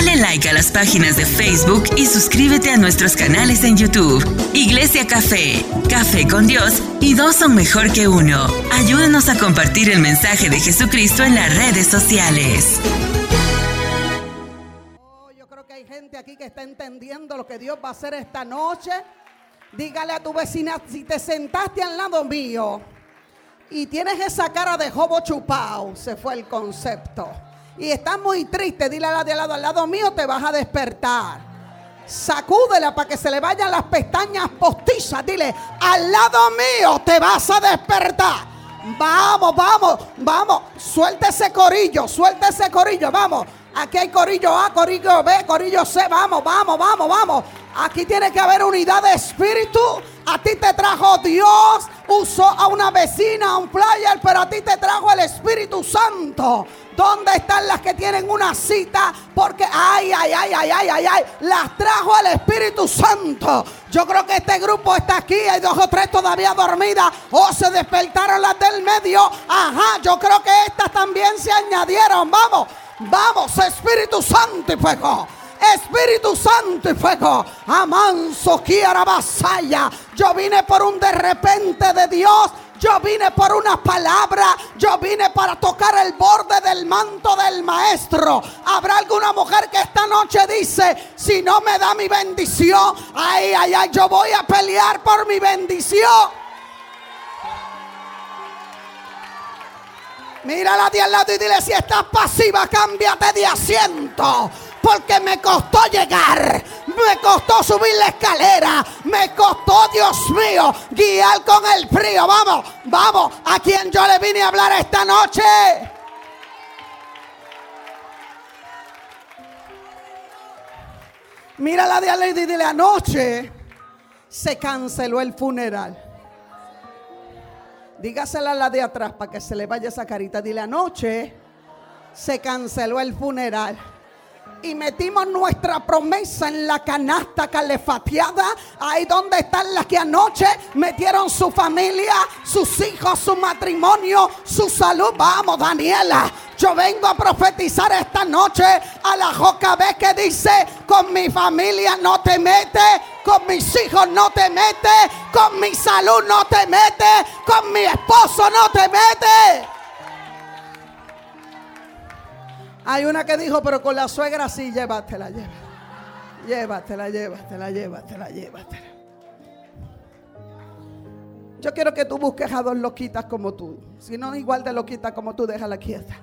Dale like a las páginas de Facebook y suscríbete a nuestros canales en YouTube. Iglesia Café, Café con Dios y dos son mejor que uno. Ayúdanos a compartir el mensaje de Jesucristo en las redes sociales. Oh, yo creo que hay gente aquí que está entendiendo lo que Dios va a hacer esta noche. Dígale a tu vecina, si te sentaste al lado mío y tienes esa cara de jobo chupado, se fue el concepto. Y estás muy triste, dile a la de al lado, al lado mío te vas a despertar. Sacúdela para que se le vayan las pestañas postizas. Dile, al lado mío te vas a despertar. Vamos, vamos, vamos. Suelta ese corillo, suelta ese corillo, vamos. Aquí hay corillo A, corillo B, corillo C. Vamos, vamos, vamos, vamos. Aquí tiene que haber unidad de espíritu. A ti te trajo Dios. Usó a una vecina, a un player, pero a ti te trajo el Espíritu Santo. ¿Dónde están las que tienen una cita? Porque, ay, ay, ay, ay, ay, ay, ay, las trajo el Espíritu Santo. Yo creo que este grupo está aquí. Hay dos o tres todavía dormidas. O se despertaron las del medio. Ajá, yo creo que estas también se añadieron. Vamos. Vamos, Espíritu Santo y fuego. Espíritu Santo y fuego. Amanso quiera vasalla. Yo vine por un de repente de Dios. Yo vine por una palabra. Yo vine para tocar el borde del manto del maestro. Habrá alguna mujer que esta noche dice: Si no me da mi bendición, ay, ay, ay, yo voy a pelear por mi bendición. Mírala de al lado y dile si estás pasiva, cámbiate de asiento. Porque me costó llegar, me costó subir la escalera, me costó, Dios mío, guiar con el frío. Vamos, vamos, a quien yo le vine a hablar esta noche. Mírala de al lado y dile anoche se canceló el funeral. Dígasela a la de atrás para que se le vaya esa carita. Dile, anoche se canceló el funeral. Y metimos nuestra promesa en la canasta calefateada. Ahí donde están las que anoche metieron su familia, sus hijos, su matrimonio, su salud. Vamos, Daniela. Yo vengo a profetizar esta noche a la Jocabé que dice, con mi familia no te metes, con mis hijos no te metes, con mi salud no te metes, con mi esposo no te metes. Hay una que dijo, pero con la suegra sí, llévatela, llévatela. Llévatela, llévatela, llévatela, llévatela. Yo quiero que tú busques a dos loquitas como tú. Si no, igual de loquitas como tú, déjala quieta.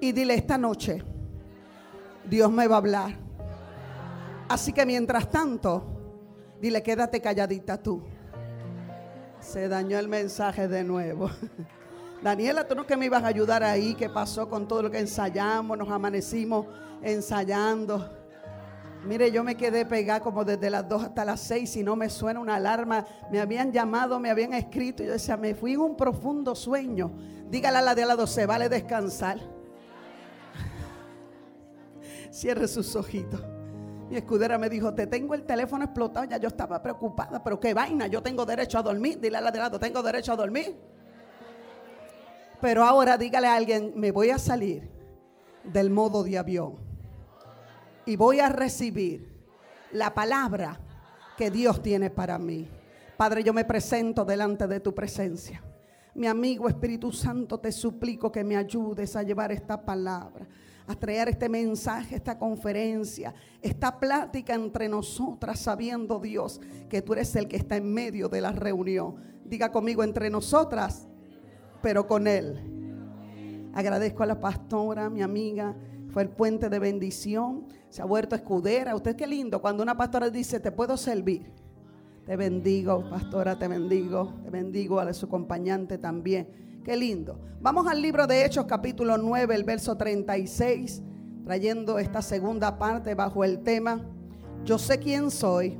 Y dile, esta noche Dios me va a hablar. Así que mientras tanto, dile, quédate calladita tú. Se dañó el mensaje de nuevo. Daniela, tú no que me ibas a ayudar ahí, ¿qué pasó con todo lo que ensayamos? Nos amanecimos ensayando. Mire, yo me quedé pegada como desde las 2 hasta las 6 y no me suena una alarma. Me habían llamado, me habían escrito. Y yo decía, me fui en un profundo sueño. Dígale a la de al lado, se vale descansar. Cierre sus ojitos. Mi escudera me dijo, te tengo el teléfono explotado. Ya yo estaba preocupada, pero qué vaina, yo tengo derecho a dormir. Dile a la de al lado, tengo derecho a dormir. Pero ahora dígale a alguien, me voy a salir del modo de avión y voy a recibir la palabra que Dios tiene para mí. Padre, yo me presento delante de tu presencia. Mi amigo Espíritu Santo, te suplico que me ayudes a llevar esta palabra, a traer este mensaje, esta conferencia, esta plática entre nosotras, sabiendo Dios que tú eres el que está en medio de la reunión. Diga conmigo entre nosotras, pero con Él. Agradezco a la pastora, mi amiga, fue el puente de bendición, se ha vuelto escudera. Usted qué lindo cuando una pastora dice, te puedo servir. Te bendigo, pastora, te bendigo, te bendigo a su acompañante también. Qué lindo. Vamos al libro de Hechos capítulo 9, el verso 36, trayendo esta segunda parte bajo el tema, yo sé quién soy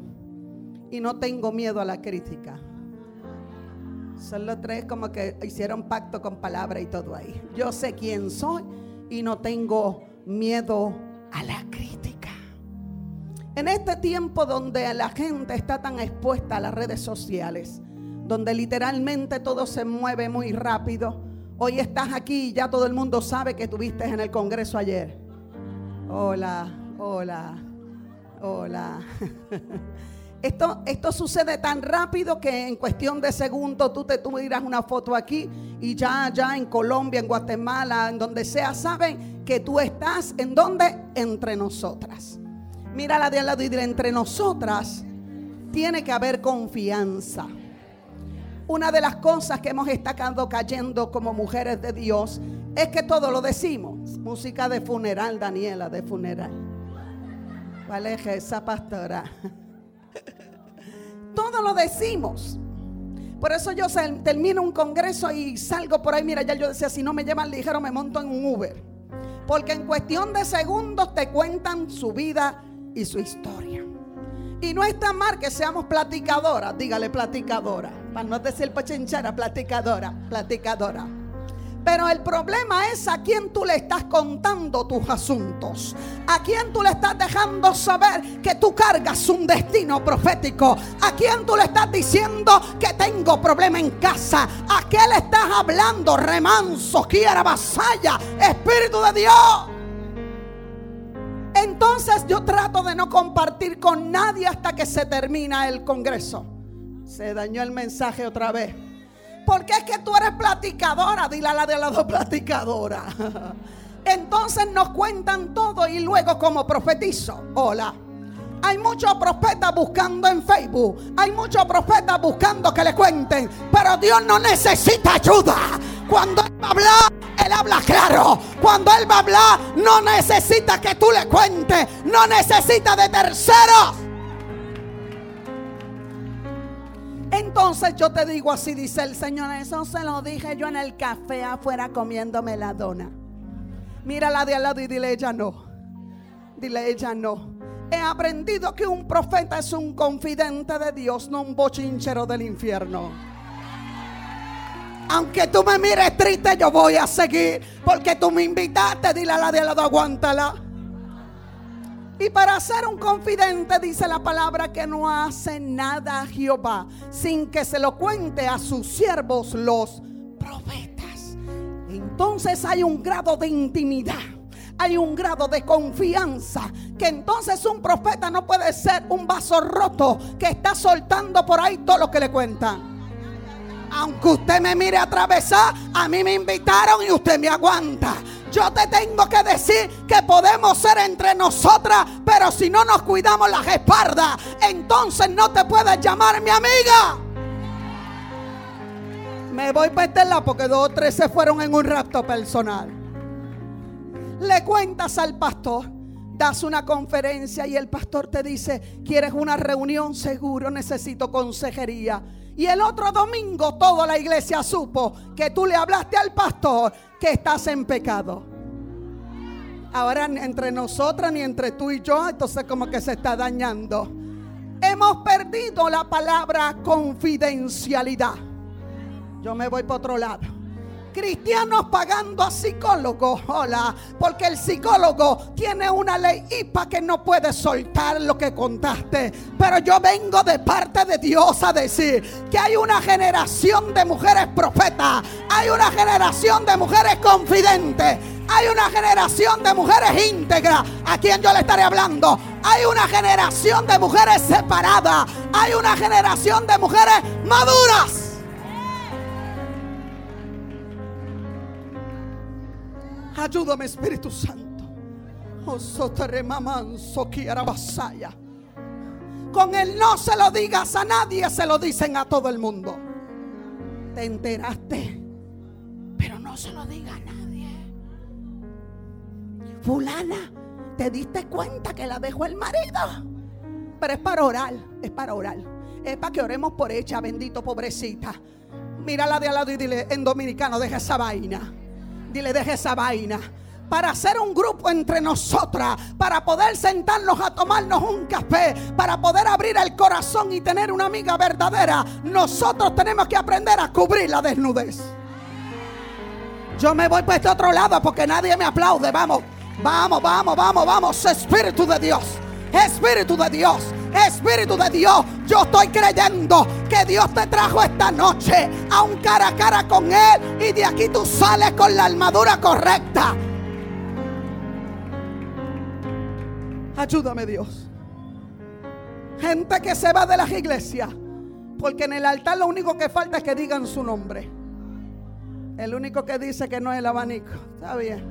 y no tengo miedo a la crítica. Son los tres como que hicieron pacto con palabra y todo ahí. Yo sé quién soy y no tengo miedo a la crítica. En este tiempo donde la gente está tan expuesta a las redes sociales, donde literalmente todo se mueve muy rápido, hoy estás aquí y ya todo el mundo sabe que estuviste en el Congreso ayer. Hola, hola, hola. Esto, esto sucede tan rápido que en cuestión de segundos tú te tú miras una foto aquí y ya, ya en Colombia, en Guatemala, en donde sea, saben que tú estás en donde? Entre nosotras. Mira la de al lado y dile, entre nosotras tiene que haber confianza. Una de las cosas que hemos estado cayendo como mujeres de Dios es que todo lo decimos. Música de funeral, Daniela, de funeral. ¿Cuál es esa pastora? Todo lo decimos. Por eso yo termino un congreso y salgo por ahí. Mira, ya yo decía, si no me llevan ligero, me monto en un Uber. Porque en cuestión de segundos te cuentan su vida y su historia. Y no está mal que seamos platicadoras. Dígale platicadora. Para no decir pachinchera, platicadora, platicadora. Pero el problema es a quién tú le estás contando tus asuntos. A quién tú le estás dejando saber que tú cargas un destino profético. A quién tú le estás diciendo que tengo problema en casa. A qué le estás hablando, remanso, quiera, vasalla, Espíritu de Dios. Entonces yo trato de no compartir con nadie hasta que se termina el congreso. Se dañó el mensaje otra vez. Porque es que tú eres platicadora, dile a la de las dos platicadora. Entonces nos cuentan todo y luego como profetizo, hola. Hay muchos profetas buscando en Facebook. Hay muchos profetas buscando que le cuenten. Pero Dios no necesita ayuda. Cuando Él va a hablar, Él habla claro. Cuando Él va a hablar, no necesita que tú le cuentes. No necesita de terceros. Entonces yo te digo así, dice el Señor, eso se lo dije yo en el café afuera comiéndome la dona. Mírala de al lado y dile, ella no. Dile, ella no. He aprendido que un profeta es un confidente de Dios, no un bochinchero del infierno. Aunque tú me mires triste, yo voy a seguir. Porque tú me invitaste, dile a la de al lado, aguántala. Y para ser un confidente dice la palabra que no hace nada a Jehová sin que se lo cuente a sus siervos los profetas. Entonces hay un grado de intimidad. Hay un grado de confianza que entonces un profeta no puede ser un vaso roto que está soltando por ahí todo lo que le cuentan. Aunque usted me mire atravesar, a mí me invitaron y usted me aguanta. Yo te tengo que decir que podemos ser entre nosotras, pero si no nos cuidamos las espaldas, entonces no te puedes llamar mi amiga. Me voy para este lado porque dos o tres se fueron en un rapto personal. Le cuentas al pastor, das una conferencia y el pastor te dice, ¿quieres una reunión? Seguro necesito consejería. Y el otro domingo toda la iglesia supo que tú le hablaste al pastor que estás en pecado. Ahora entre nosotras ni entre tú y yo, entonces como que se está dañando. Hemos perdido la palabra confidencialidad. Yo me voy para otro lado cristianos pagando a psicólogos. Hola, porque el psicólogo tiene una ley IPA que no puede soltar lo que contaste. Pero yo vengo de parte de Dios a decir que hay una generación de mujeres profetas, hay una generación de mujeres confidentes. Hay una generación de mujeres íntegras a quien yo le estaré hablando. Hay una generación de mujeres separadas. Hay una generación de mujeres maduras. Ayúdame, Espíritu Santo. Oh, Con el no se lo digas a nadie, se lo dicen a todo el mundo. Te enteraste, pero no se lo diga a nadie. Fulana, ¿te diste cuenta que la dejó el marido? Pero es para orar, es para orar. Es para que oremos por ella, bendito pobrecita. Mírala de al lado y dile en dominicano, deja esa vaina. Dile, deje esa vaina para hacer un grupo entre nosotras, para poder sentarnos a tomarnos un café, para poder abrir el corazón y tener una amiga verdadera, nosotros tenemos que aprender a cubrir la desnudez. Yo me voy para este otro lado porque nadie me aplaude. Vamos, vamos, vamos, vamos, vamos. Espíritu de Dios. Espíritu de Dios. Espíritu de Dios, yo estoy creyendo que Dios te trajo esta noche a un cara a cara con Él y de aquí tú sales con la armadura correcta. Ayúdame Dios. Gente que se va de las iglesias. Porque en el altar lo único que falta es que digan su nombre. El único que dice que no es el abanico. Está bien.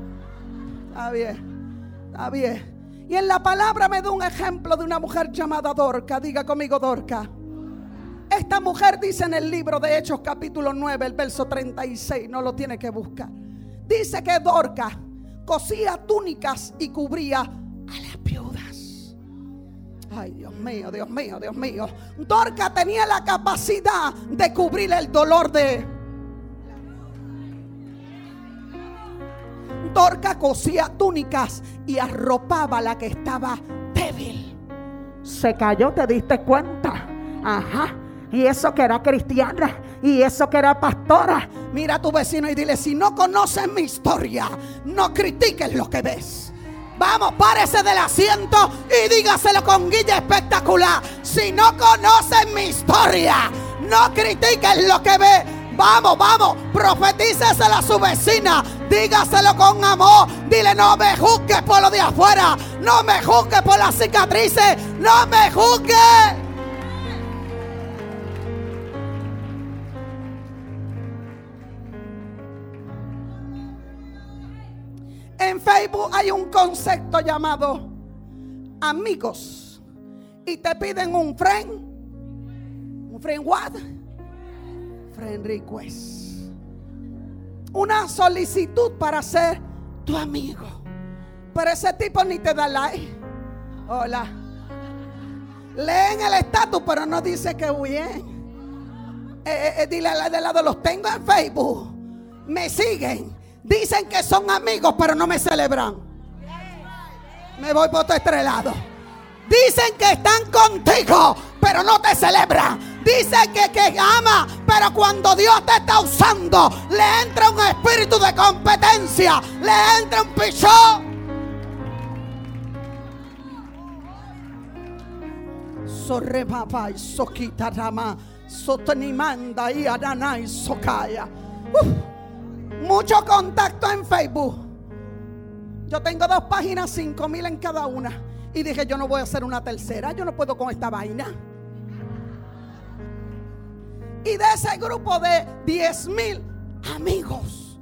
Está bien. Está bien. Y en la palabra me da un ejemplo de una mujer llamada Dorca. Diga conmigo Dorca. Esta mujer dice en el libro de Hechos capítulo 9, el verso 36, no lo tiene que buscar. Dice que Dorca cosía túnicas y cubría a las viudas. Ay, Dios mío, Dios mío, Dios mío. Dorca tenía la capacidad de cubrir el dolor de... Dorca cosía túnicas y arropaba la que estaba débil. Se cayó, ¿te diste cuenta? Ajá y eso que era cristiana, y eso que era pastora. Mira a tu vecino y dile, si no conoces mi historia, no critiques lo que ves. Vamos, párese del asiento y dígaselo con guilla espectacular. Si no conoces mi historia, no critiques lo que ves. Vamos, vamos, profetíceselo a su vecina. Dígaselo con amor. Dile, no me juzgues por lo de afuera. No me juzgues por las cicatrices. No me juzgues. En Facebook hay un concepto llamado amigos. Y te piden un friend. Un friend what? Friend request. Una solicitud para ser tu amigo. Pero ese tipo ni te da like. Hola. Leen el estatus, pero no dice que bien. Eh, eh, eh, dile de lado, los tengo en Facebook. Me siguen. Dicen que son amigos, pero no me celebran. Me voy por otro estrelado. Dicen que están contigo, pero no te celebran. Dicen que, que ama, pero cuando Dios te está usando, le entra un espíritu de competencia, le entra un pichón. Sorre papá y y arana y socaya mucho contacto en Facebook. Yo tengo dos páginas, cinco mil en cada una. Y dije, yo no voy a hacer una tercera, yo no puedo con esta vaina. Y de ese grupo de diez mil amigos.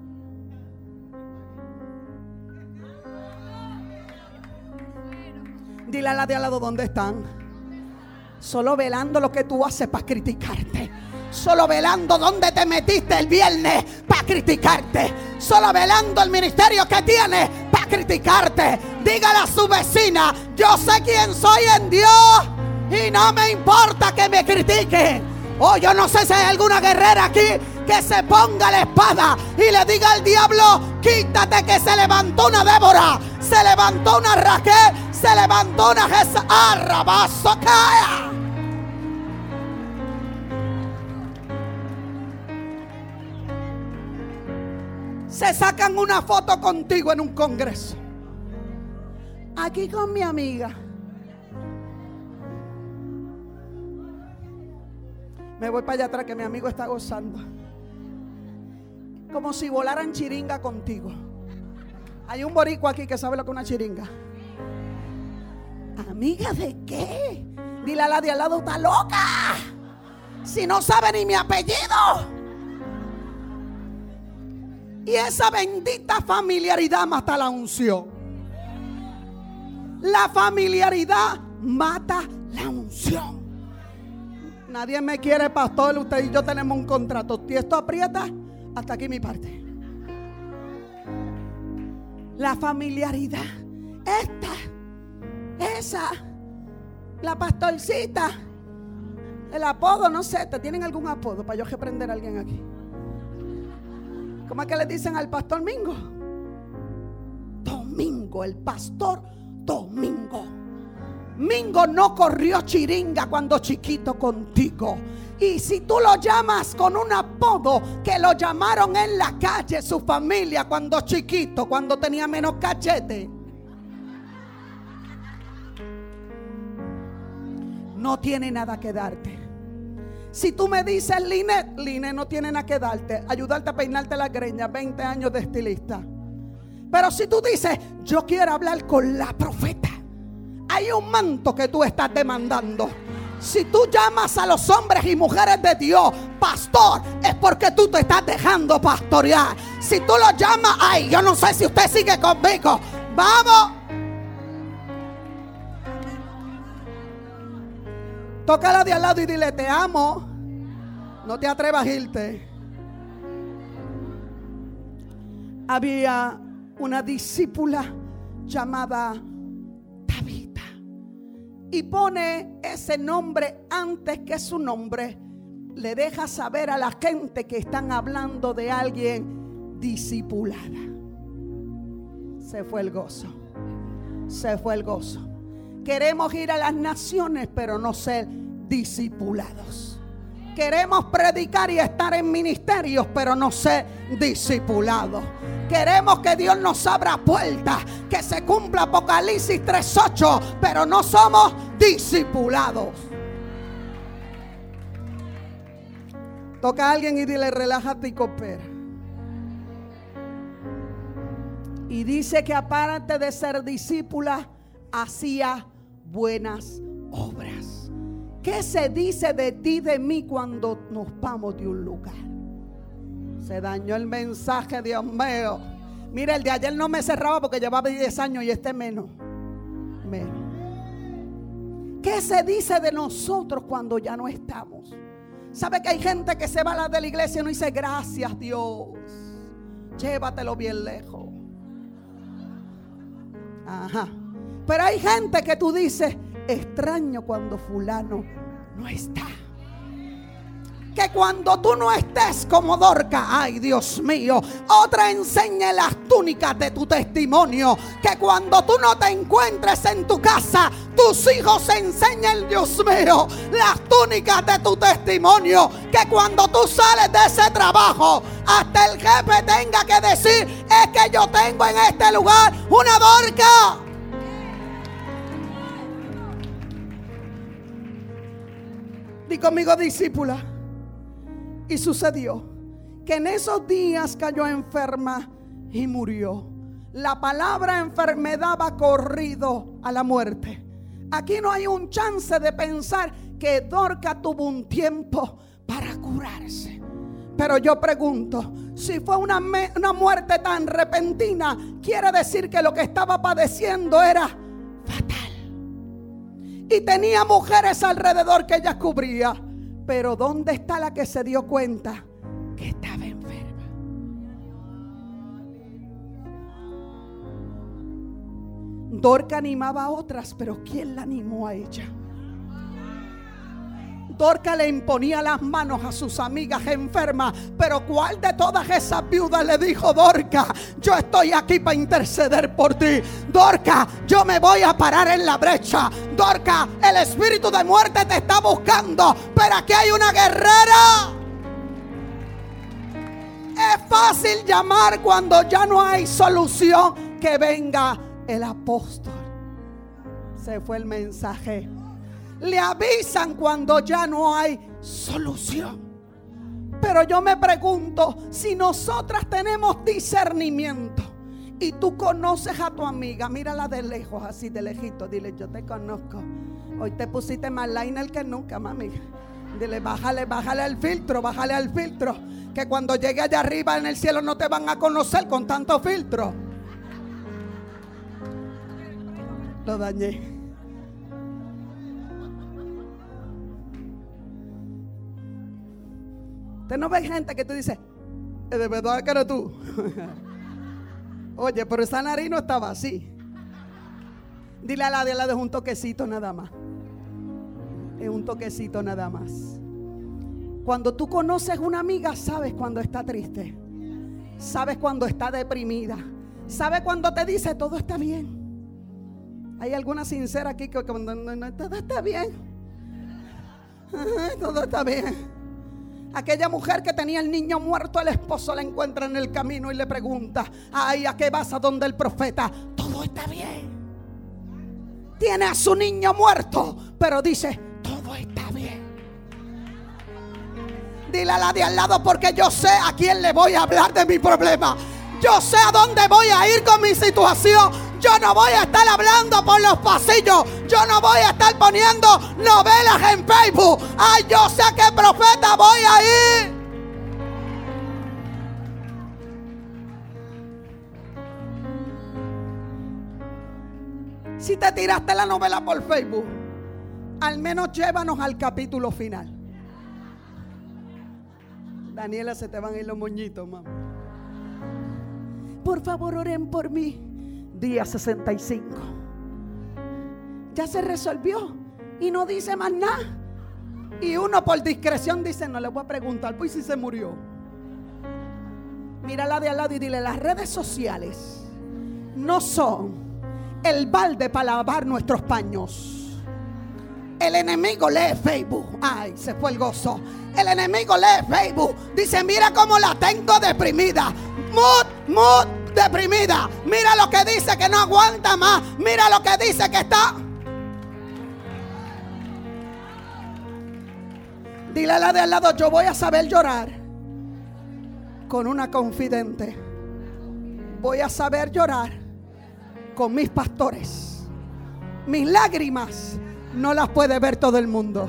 Dile a la de al lado dónde están. Solo velando lo que tú haces para criticarte. Solo velando dónde te metiste el viernes para criticarte. Solo velando el ministerio que tienes para criticarte. Dígale a su vecina, yo sé quién soy en Dios y no me importa que me critiquen. Oh, yo no sé si hay alguna guerrera aquí que se ponga la espada y le diga al diablo, quítate que se levantó una Débora, se levantó una Raquel, se levantó una Jesús. Arrabazo cae. se sacan una foto contigo en un congreso. Aquí con mi amiga. Me voy para allá atrás que mi amigo está gozando. Como si volaran chiringa contigo. Hay un borico aquí que sabe lo que es una chiringa. ¿Amiga de qué? Dile a la de al lado, está loca. Si no sabe ni mi apellido. Y esa bendita familiaridad mata la unción. La familiaridad mata la unción. Nadie me quiere, pastor. Usted y yo tenemos un contrato. Si esto aprieta, hasta aquí mi parte. La familiaridad. Esta, esa, la pastorcita, el apodo, no sé, ¿te tienen algún apodo para yo reprender a alguien aquí? ¿Cómo es que le dicen al pastor Mingo? Domingo, el pastor Domingo. Mingo no corrió chiringa cuando chiquito contigo. Y si tú lo llamas con un apodo que lo llamaron en la calle su familia cuando chiquito, cuando tenía menos cachete. No tiene nada que darte. Si tú me dices, Linet, Linet no tiene nada que darte, ayudarte a peinarte la greña, 20 años de estilista. Pero si tú dices, yo quiero hablar con la profeta, hay un manto que tú estás demandando. Si tú llamas a los hombres y mujeres de Dios, pastor, es porque tú te estás dejando pastorear. Si tú lo llamas, ay, yo no sé si usted sigue conmigo. Vamos. Tócala de al lado y dile, te amo. No te atrevas a irte. Había una discípula llamada. Y pone ese nombre antes que su nombre. Le deja saber a la gente que están hablando de alguien discipulada. Se fue el gozo. Se fue el gozo. Queremos ir a las naciones, pero no ser discipulados. Queremos predicar y estar en ministerios, pero no ser discipulados. Queremos que Dios nos abra puertas, que se cumpla Apocalipsis 3.8, pero no somos discipulados. Toca a alguien y dile, relájate y coopera. Y dice que aparte de ser discípula, hacía buenas obras. ¿Qué se dice de ti, de mí, cuando nos vamos de un lugar? Se dañó el mensaje, Dios mío. Mira, el de ayer no me cerraba porque llevaba 10 años y este menos. Menos. ¿Qué se dice de nosotros cuando ya no estamos? ¿Sabe que hay gente que se va a la de la iglesia y no dice gracias Dios? Llévatelo bien lejos. Ajá. Pero hay gente que tú dices, extraño cuando fulano no está. Que cuando tú no estés como Dorca, ay Dios mío, otra enseñe las túnicas de tu testimonio. Que cuando tú no te encuentres en tu casa, tus hijos enseñen, Dios mío, las túnicas de tu testimonio. Que cuando tú sales de ese trabajo, hasta el jefe tenga que decir, es que yo tengo en este lugar una Dorca. Di conmigo, discípula. Y sucedió que en esos días cayó enferma y murió. La palabra enfermedad va corrido a la muerte. Aquí no hay un chance de pensar que Dorca tuvo un tiempo para curarse. Pero yo pregunto, si fue una, una, muerte tan repentina, quiere decir que lo que estaba padeciendo era fatal. Y tenía mujeres alrededor que ella cubría. Pero ¿dónde está la que se dio cuenta que estaba enferma? Dorca animaba a otras, pero ¿quién la animó a ella? Dorca le imponía las manos a sus amigas enfermas. Pero ¿cuál de todas esas viudas le dijo, Dorca, yo estoy aquí para interceder por ti? Dorca, yo me voy a parar en la brecha. Dorca, el espíritu de muerte te está buscando. Pero aquí hay una guerrera. Es fácil llamar cuando ya no hay solución. Que venga el apóstol. Se fue el mensaje le avisan cuando ya no hay solución. Pero yo me pregunto si nosotras tenemos discernimiento y tú conoces a tu amiga, mírala de lejos, así de lejito, dile, yo te conozco. Hoy te pusiste más liner que nunca, mami. Dile, bájale, bájale al filtro, bájale al filtro. Que cuando llegue allá arriba en el cielo no te van a conocer con tanto filtro. Lo dañé. No ve gente que tú dices, eh, de verdad que eres tú. Oye, pero esa nariz no estaba así. Dile a la de la de un toquecito nada más. Es un toquecito nada más. Cuando tú conoces una amiga, sabes cuando está triste. Sabes cuando está deprimida. Sabes cuando te dice todo está bien. Hay alguna sincera aquí que cuando todo está bien. Todo está bien. Aquella mujer que tenía el niño muerto, el esposo la encuentra en el camino y le pregunta, ay, ¿a qué vas a donde el profeta? Todo está bien. Tiene a su niño muerto, pero dice, todo está bien. Dile a la de al lado porque yo sé a quién le voy a hablar de mi problema. Yo sé a dónde voy a ir con mi situación. Yo no voy a estar hablando por los pasillos. Yo no voy a estar poniendo novelas en Facebook. Ay, yo sé qué profeta voy a ir. Si te tiraste la novela por Facebook, al menos llévanos al capítulo final. Daniela, se te van a ir los moñitos, mamá. Por favor, oren por mí. Día 65. Ya se resolvió y no dice más nada. Y uno por discreción dice, no le voy a preguntar, pues si se murió. Mírala de al lado y dile, las redes sociales no son el balde para lavar nuestros paños. El enemigo lee Facebook. Ay, se fue el gozo. El enemigo lee Facebook. Dice, mira cómo la tengo deprimida. Mood, mood, deprimida. Mira lo que dice que no aguanta más. Mira lo que dice que está... Dile a la de al lado, yo voy a saber llorar con una confidente. Voy a saber llorar con mis pastores. Mis lágrimas no las puede ver todo el mundo.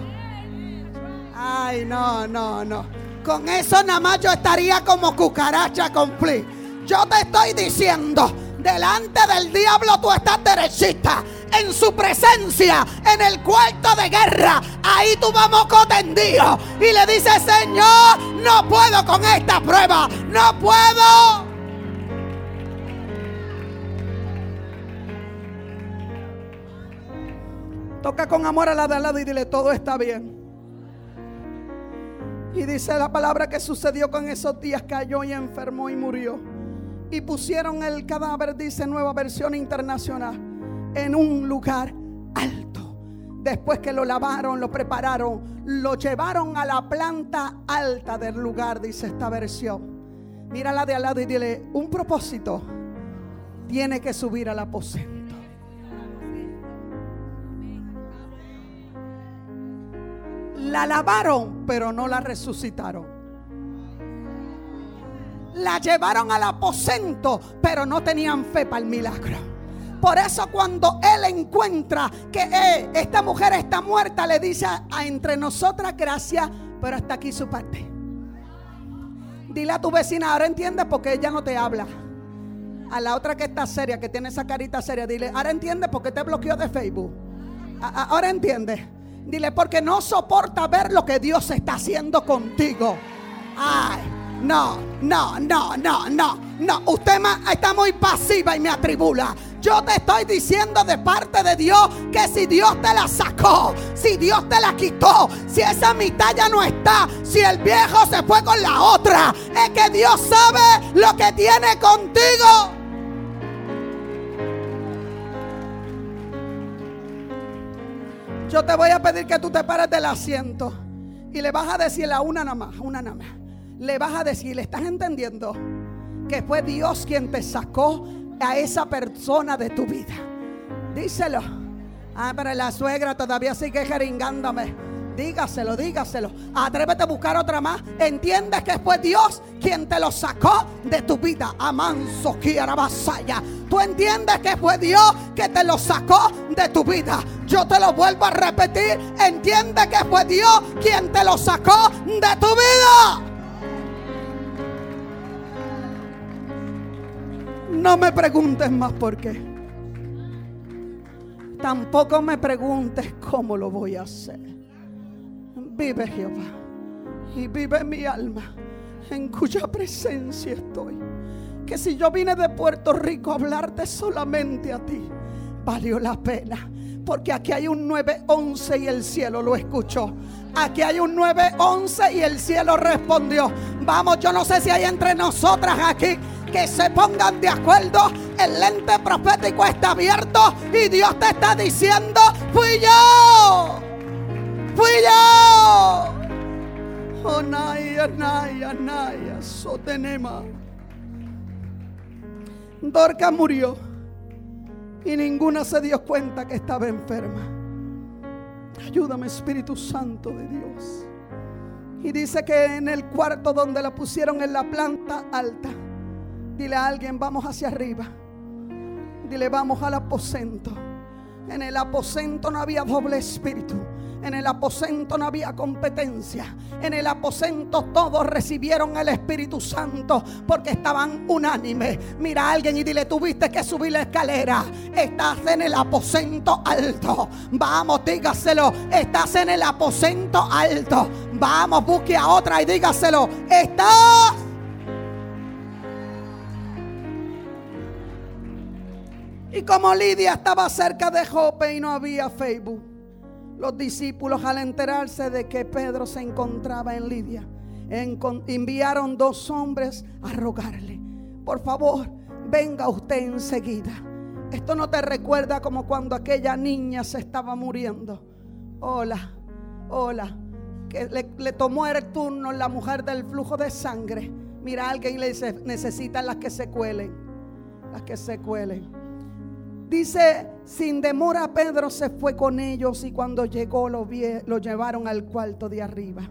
Ay, no, no, no. Con eso nada más yo estaría como cucaracha con Yo te estoy diciendo, delante del diablo tú estás derechita. En su presencia, en el cuarto de guerra, ahí tú vamos tendido. Y le dice, Señor, no puedo con esta prueba. No puedo. Toca con amor a la de al lado y dile, todo está bien. Y dice la palabra que sucedió con esos días, cayó y enfermó y murió. Y pusieron el cadáver, dice nueva versión internacional, en un lugar alto. Después que lo lavaron, lo prepararon, lo llevaron a la planta alta del lugar, dice esta versión. Mírala de al lado y dile, un propósito tiene que subir al aposento. La lavaron, pero no la resucitaron. La llevaron al aposento, pero no tenían fe para el milagro. Por eso cuando él encuentra que eh, esta mujer está muerta, le dice a entre nosotras gracias, pero hasta aquí su parte. Dile a tu vecina, ahora entiendes porque ella no te habla. A la otra que está seria, que tiene esa carita seria, dile, ahora entiendes porque te bloqueó de Facebook. ahora entiendes. Dile, porque no soporta ver lo que Dios está haciendo contigo. Ay, no, no, no, no, no, no. Usted está muy pasiva y me atribula. Yo te estoy diciendo de parte de Dios que si Dios te la sacó, si Dios te la quitó, si esa mitad ya no está, si el viejo se fue con la otra, es que Dios sabe lo que tiene contigo. Yo te voy a pedir que tú te pares del asiento y le vas a decir a una nada más, una nada más. Le vas a decir, ¿le estás entendiendo? Que fue Dios quien te sacó a esa persona de tu vida. Díselo. Ah, pero la suegra todavía sigue jeringándome. Dígaselo, dígaselo. Atrévete a buscar otra más. Entiendes que fue Dios quien te lo sacó de tu vida. Amanso, vasalla. Tú entiendes que fue Dios que te lo sacó de tu vida. Yo te lo vuelvo a repetir. Entiende que fue Dios quien te lo sacó de tu vida. No me preguntes más por qué. Tampoco me preguntes cómo lo voy a hacer vive Jehová y vive mi alma en cuya presencia estoy. Que si yo vine de Puerto Rico a hablarte solamente a ti, valió la pena. Porque aquí hay un 911 y el cielo lo escuchó. Aquí hay un 911 y el cielo respondió. Vamos, yo no sé si hay entre nosotras aquí que se pongan de acuerdo. El lente profético está abierto y Dios te está diciendo, fui yo. Fui yo. Oh, Naya, Naya, Naya, Sotenema. Dorca murió y ninguna se dio cuenta que estaba enferma. Ayúdame, Espíritu Santo de Dios. Y dice que en el cuarto donde la pusieron en la planta alta, dile a alguien, vamos hacia arriba. Dile, vamos al aposento. En el aposento no había doble espíritu. En el aposento no había competencia. En el aposento todos recibieron el Espíritu Santo porque estaban unánimes. Mira a alguien y dile, tuviste que subir la escalera. Estás en el aposento alto. Vamos, dígaselo. Estás en el aposento alto. Vamos, busque a otra y dígaselo. Estás. Y como Lidia estaba cerca de Jope y no había Facebook los discípulos al enterarse de que Pedro se encontraba en Lidia, enviaron dos hombres a rogarle, por favor, venga usted enseguida. Esto no te recuerda como cuando aquella niña se estaba muriendo. Hola, hola, que le, tomó el turno la mujer del flujo de sangre. Mira, alguien le dice, necesitan las que se cuelen, las que se cuelen. Dice, sin demora Pedro se fue con ellos y cuando llegó lo, lo llevaron al cuarto de arriba.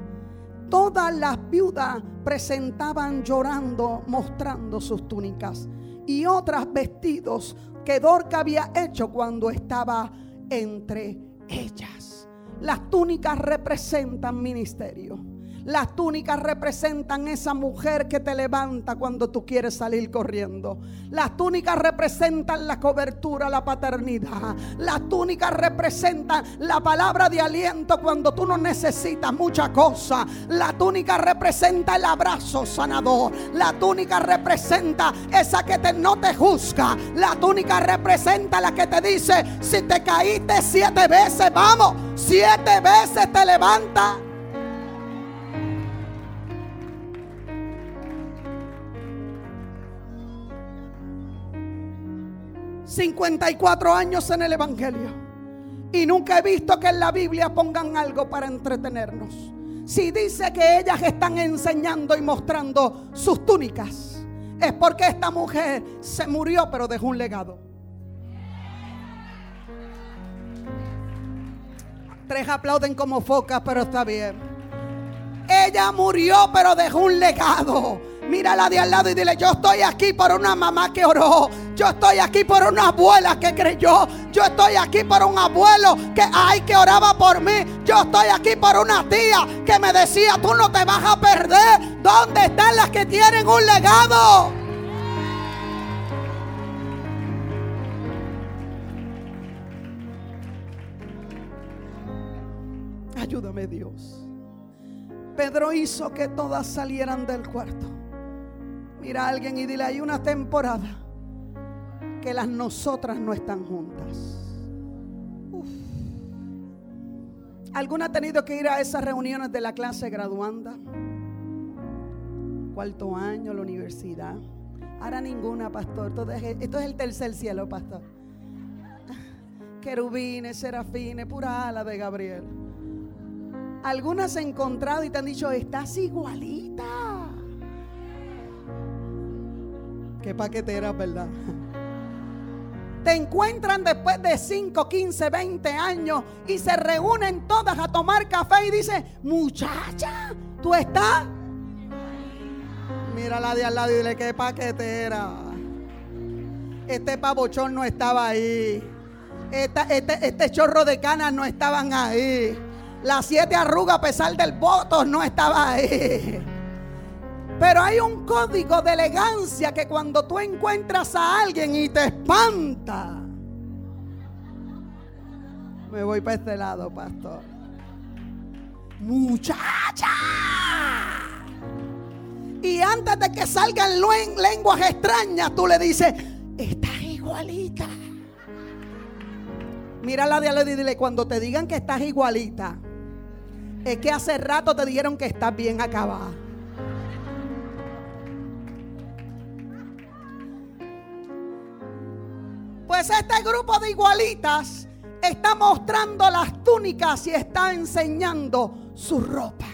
Todas las viudas presentaban llorando, mostrando sus túnicas y otras vestidos que Dorca había hecho cuando estaba entre ellas. Las túnicas representan ministerio. Las túnicas representan esa mujer que te levanta cuando tú quieres salir corriendo. Las túnicas representan la cobertura, la paternidad. Las túnicas representan la palabra de aliento cuando tú no necesitas mucha cosa. La túnica representa el abrazo sanador. La túnica representa esa que te, no te juzga. La túnica representa la que te dice, si te caíste siete veces, vamos, siete veces te levanta. 54 años en el Evangelio. Y nunca he visto que en la Biblia pongan algo para entretenernos. Si dice que ellas están enseñando y mostrando sus túnicas, es porque esta mujer se murió pero dejó un legado. Tres aplauden como focas, pero está bien. Ella murió pero dejó un legado. Mírala de al lado y dile, yo estoy aquí por una mamá que oró. Yo estoy aquí por una abuela que creyó. Yo estoy aquí por un abuelo que ay que oraba por mí. Yo estoy aquí por una tía que me decía, tú no te vas a perder. ¿Dónde están las que tienen un legado? Ayúdame Dios. Pedro hizo que todas salieran del cuarto. Mira a alguien y dile, hay una temporada que las nosotras no están juntas. ¿Alguna ha tenido que ir a esas reuniones de la clase graduanda? Cuarto año, la universidad. Ahora ninguna, pastor. Esto es el tercer cielo, pastor. Querubines, serafines, pura ala de Gabriel. Algunas he encontrado y te han dicho, estás igualita. Qué paquetera, ¿verdad? Te encuentran después de 5, 15, 20 años y se reúnen todas a tomar café y dicen, muchacha, ¿tú estás? Mírala de al lado y dile, qué paquetera. Este pavochón no estaba ahí. este, este chorro de canas no estaban ahí. Las siete arrugas a pesar del voto no estaba ahí. Pero hay un código de elegancia que cuando tú encuentras a alguien y te espanta. Me voy para este lado, pastor. Muchacha. Y antes de que salgan lenguas extrañas, tú le dices, estás igualita. Mírala de al y dile, cuando te digan que estás igualita, es que hace rato te dijeron que estás bien acabada. Pues este grupo de igualitas está mostrando las túnicas y está enseñando su ropa.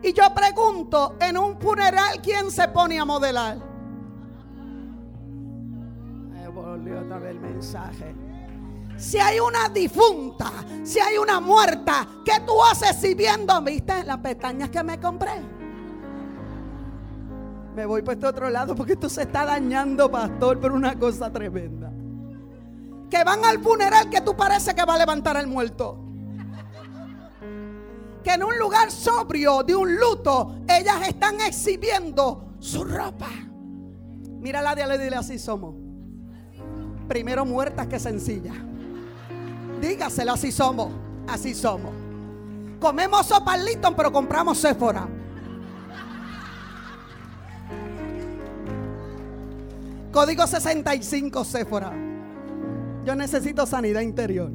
Y yo pregunto, en un funeral, ¿quién se pone a modelar? Me volvió otra vez el mensaje. Si hay una difunta, si hay una muerta, ¿qué tú haces si viendo, viste, las pestañas que me compré? Me voy por este otro lado porque esto se está dañando, pastor, por una cosa tremenda. Que van al funeral que tú parece que va a levantar al muerto. Que en un lugar sobrio de un luto, ellas están exhibiendo su ropa. Mira la de dile así somos. Primero muertas que sencillas. Dígaselo así somos. Así somos. Comemos sopa Litton, pero compramos Sephora. Código 65 Sephora. Yo necesito sanidad interior.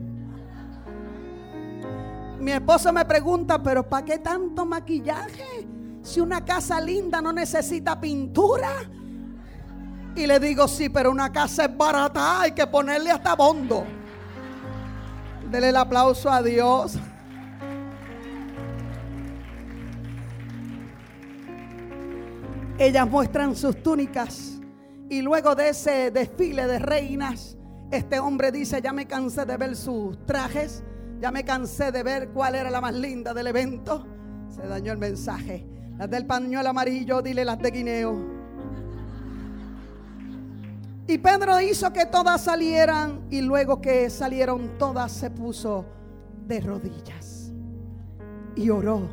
Mi esposo me pregunta, pero ¿para qué tanto maquillaje? Si una casa linda no necesita pintura. Y le digo, sí, pero una casa es barata, hay que ponerle hasta bondo. Dele el aplauso a Dios. Ellas muestran sus túnicas y luego de ese desfile de reinas, este hombre dice, ya me cansé de ver sus trajes, ya me cansé de ver cuál era la más linda del evento. Se dañó el mensaje. Las del pañuelo amarillo, dile las de guineo. Y Pedro hizo que todas salieran y luego que salieron todas se puso de rodillas y oró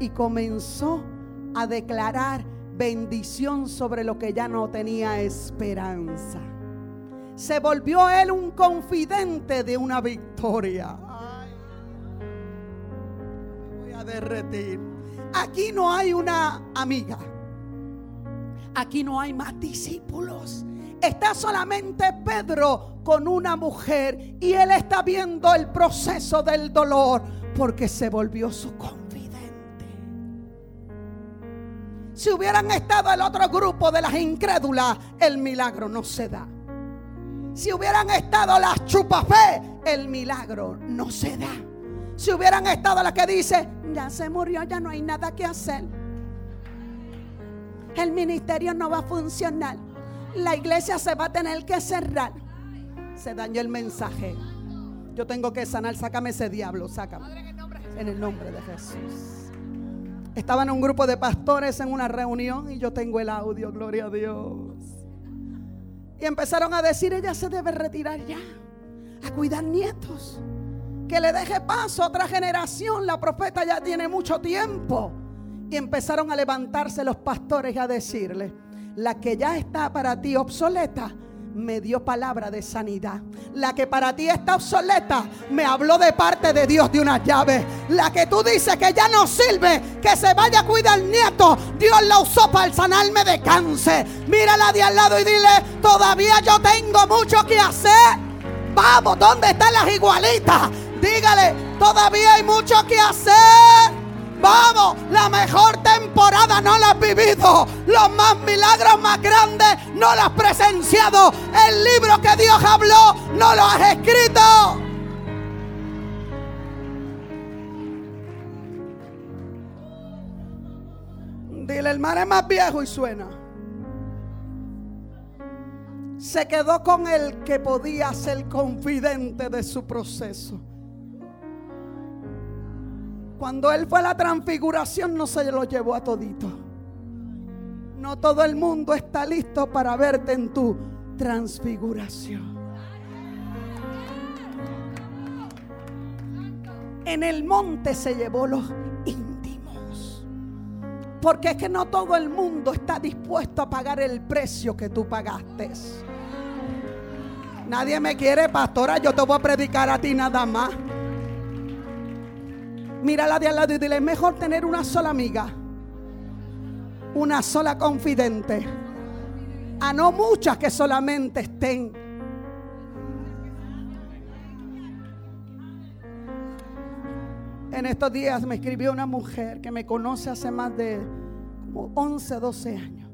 y comenzó a declarar bendición sobre lo que ya no tenía esperanza. Se volvió él un confidente de una victoria. me voy a derretir. Aquí no hay una amiga. Aquí no hay más discípulos está solamente Pedro con una mujer y él está viendo el proceso del dolor porque se volvió su confidente. Si hubieran estado el otro grupo de las incrédulas, el milagro no se da. Si hubieran estado las chupafé, el milagro no se da. Si hubieran estado las que dice, ya se murió, ya no hay nada que hacer. El ministerio no va a funcionar la iglesia se va a tener que cerrar. Se dañó el mensaje. Yo tengo que sanar, sácame ese diablo, sácame. En el nombre de Jesús. Estaban un grupo de pastores en una reunión y yo tengo el audio, gloria a Dios. Y empezaron a decir, ella se debe retirar ya, a cuidar nietos. Que le deje paso a otra generación, la profeta ya tiene mucho tiempo. Y empezaron a levantarse los pastores y a decirle, la que ya está para ti obsoleta, me dio palabra de sanidad. La que para ti está obsoleta, me habló de parte de Dios de una llave. La que tú dices que ya no sirve, que se vaya a cuidar el nieto, Dios la usó para sanarme de cáncer. Mírala de al lado y dile, todavía yo tengo mucho que hacer. Vamos, ¿dónde están las igualitas? Dígale, todavía hay mucho que hacer. Vamos, la mejor temporada no la has vivido. Los más milagros más grandes no los has presenciado. El libro que Dios habló no lo has escrito. Dile, el mar es más viejo y suena. Se quedó con el que podía ser confidente de su proceso. Cuando Él fue a la transfiguración no se lo llevó a todito. No todo el mundo está listo para verte en tu transfiguración. En el monte se llevó los íntimos. Porque es que no todo el mundo está dispuesto a pagar el precio que tú pagaste. Nadie me quiere, pastora. Yo te voy a predicar a ti nada más. Mírala de al lado y dile, es mejor tener una sola amiga, una sola confidente, a no muchas que solamente estén. En estos días me escribió una mujer que me conoce hace más de como 11, 12 años.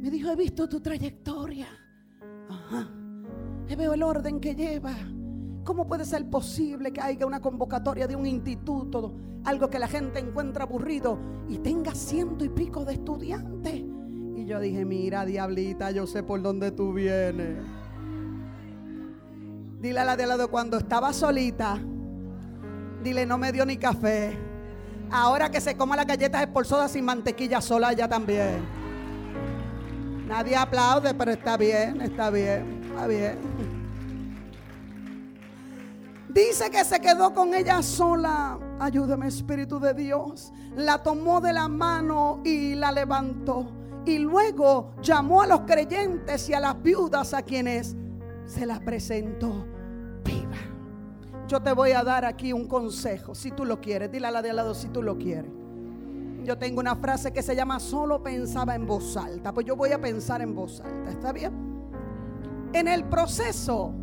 Me dijo, he visto tu trayectoria. Ajá. Veo el orden que lleva ¿Cómo puede ser posible que haya una convocatoria de un instituto, algo que la gente encuentra aburrido y tenga ciento y pico de estudiantes? Y yo dije, mira, diablita, yo sé por dónde tú vienes. Dile a la de lado cuando estaba solita, dile, no me dio ni café. Ahora que se coma las galletas espolsadas sin mantequilla sola, ya también. Nadie aplaude, pero está bien, está bien, está bien. Dice que se quedó con ella sola. Ayúdame, Espíritu de Dios. La tomó de la mano y la levantó. Y luego llamó a los creyentes y a las viudas a quienes se la presentó viva. Yo te voy a dar aquí un consejo, si tú lo quieres. Dile a la de al lado si tú lo quieres. Yo tengo una frase que se llama solo pensaba en voz alta. Pues yo voy a pensar en voz alta. ¿Está bien? En el proceso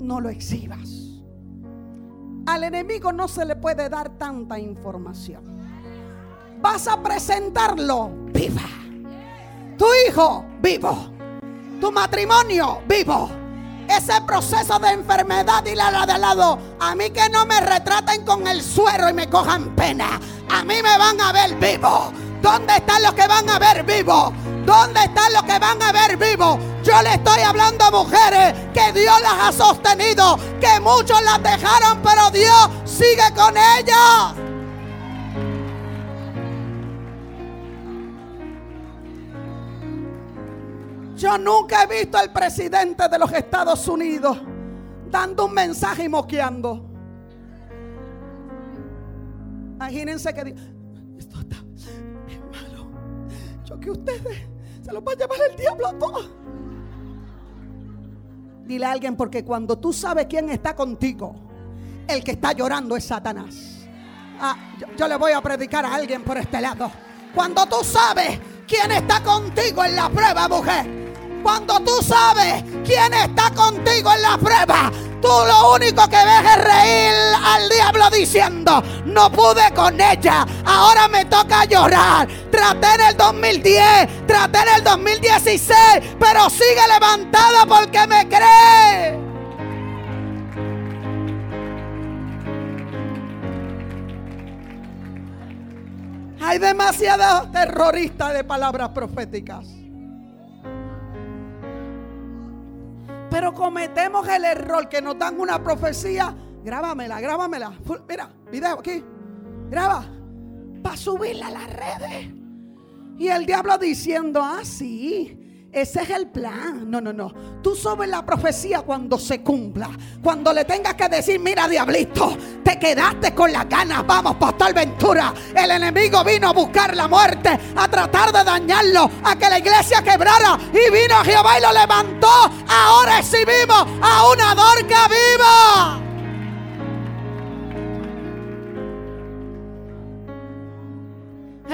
no lo exhibas. Al enemigo no se le puede dar tanta información. Vas a presentarlo viva. Tu hijo vivo. Tu matrimonio vivo. Ese proceso de enfermedad, y la de lado. A mí que no me retraten con el suero y me cojan pena. A mí me van a ver vivo. ¿Dónde están los que van a ver vivo? ¿Dónde están los que van a ver vivo? Yo le estoy hablando a mujeres que Dios las ha sostenido, que muchos las dejaron, pero Dios sigue con ellas. Yo nunca he visto al presidente de los Estados Unidos dando un mensaje y moqueando. Imagínense que esto está bien malo. Yo que ustedes se los va a llevar el diablo a todos. Dile a alguien porque cuando tú sabes quién está contigo, el que está llorando es Satanás. Ah, yo, yo le voy a predicar a alguien por este lado. Cuando tú sabes quién está contigo en la prueba, mujer. Cuando tú sabes quién está contigo en la prueba, tú lo único que ves es reír al diablo diciendo, no pude con ella, ahora me toca llorar. Traté en el 2010, traté en el 2016, pero sigue levantada porque me cree. Hay demasiados terroristas de palabras proféticas. Pero cometemos el error que nos dan una profecía. Grábamela, grábamela. Mira, video aquí. Graba. Para subirla a las redes. Y el diablo diciendo, ah, sí. Ese es el plan. No, no, no. Tú subes la profecía cuando se cumpla. Cuando le tengas que decir, mira, diablito, te quedaste con las ganas. Vamos, Pastor Ventura. El enemigo vino a buscar la muerte, a tratar de dañarlo, a que la iglesia quebrara. Y vino Jehová y lo levantó. Ahora exhibimos a una dorca viva.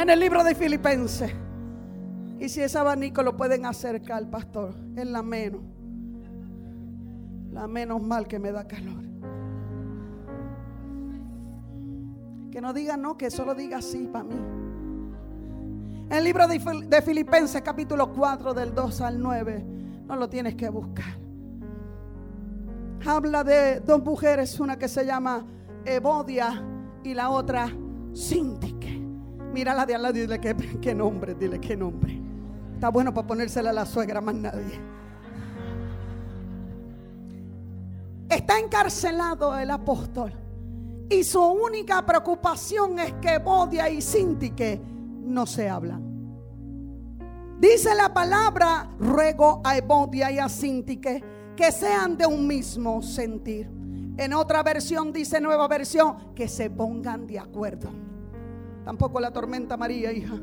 En el libro de Filipenses. Y si ese abanico lo pueden acercar, pastor, es la menos. La menos mal que me da calor. Que no diga no, que solo diga sí para mí. El libro de, Filipenses capítulo 4 del 2 al 9, no lo tienes que buscar. Habla de dos mujeres, una que se llama Evodia y la otra Sintique. Mira la de al lado y dile qué nombre, dile qué nombre. Está bueno para ponérsela a la suegra, más nadie. Está encarcelado el apóstol. Y su única preocupación es que Bodia y Sintique no se hablan. Dice la palabra, ruego a Bodia y a Sintique que sean de un mismo sentir. En otra versión dice, nueva versión, que se pongan de acuerdo. Tampoco la tormenta María, hija.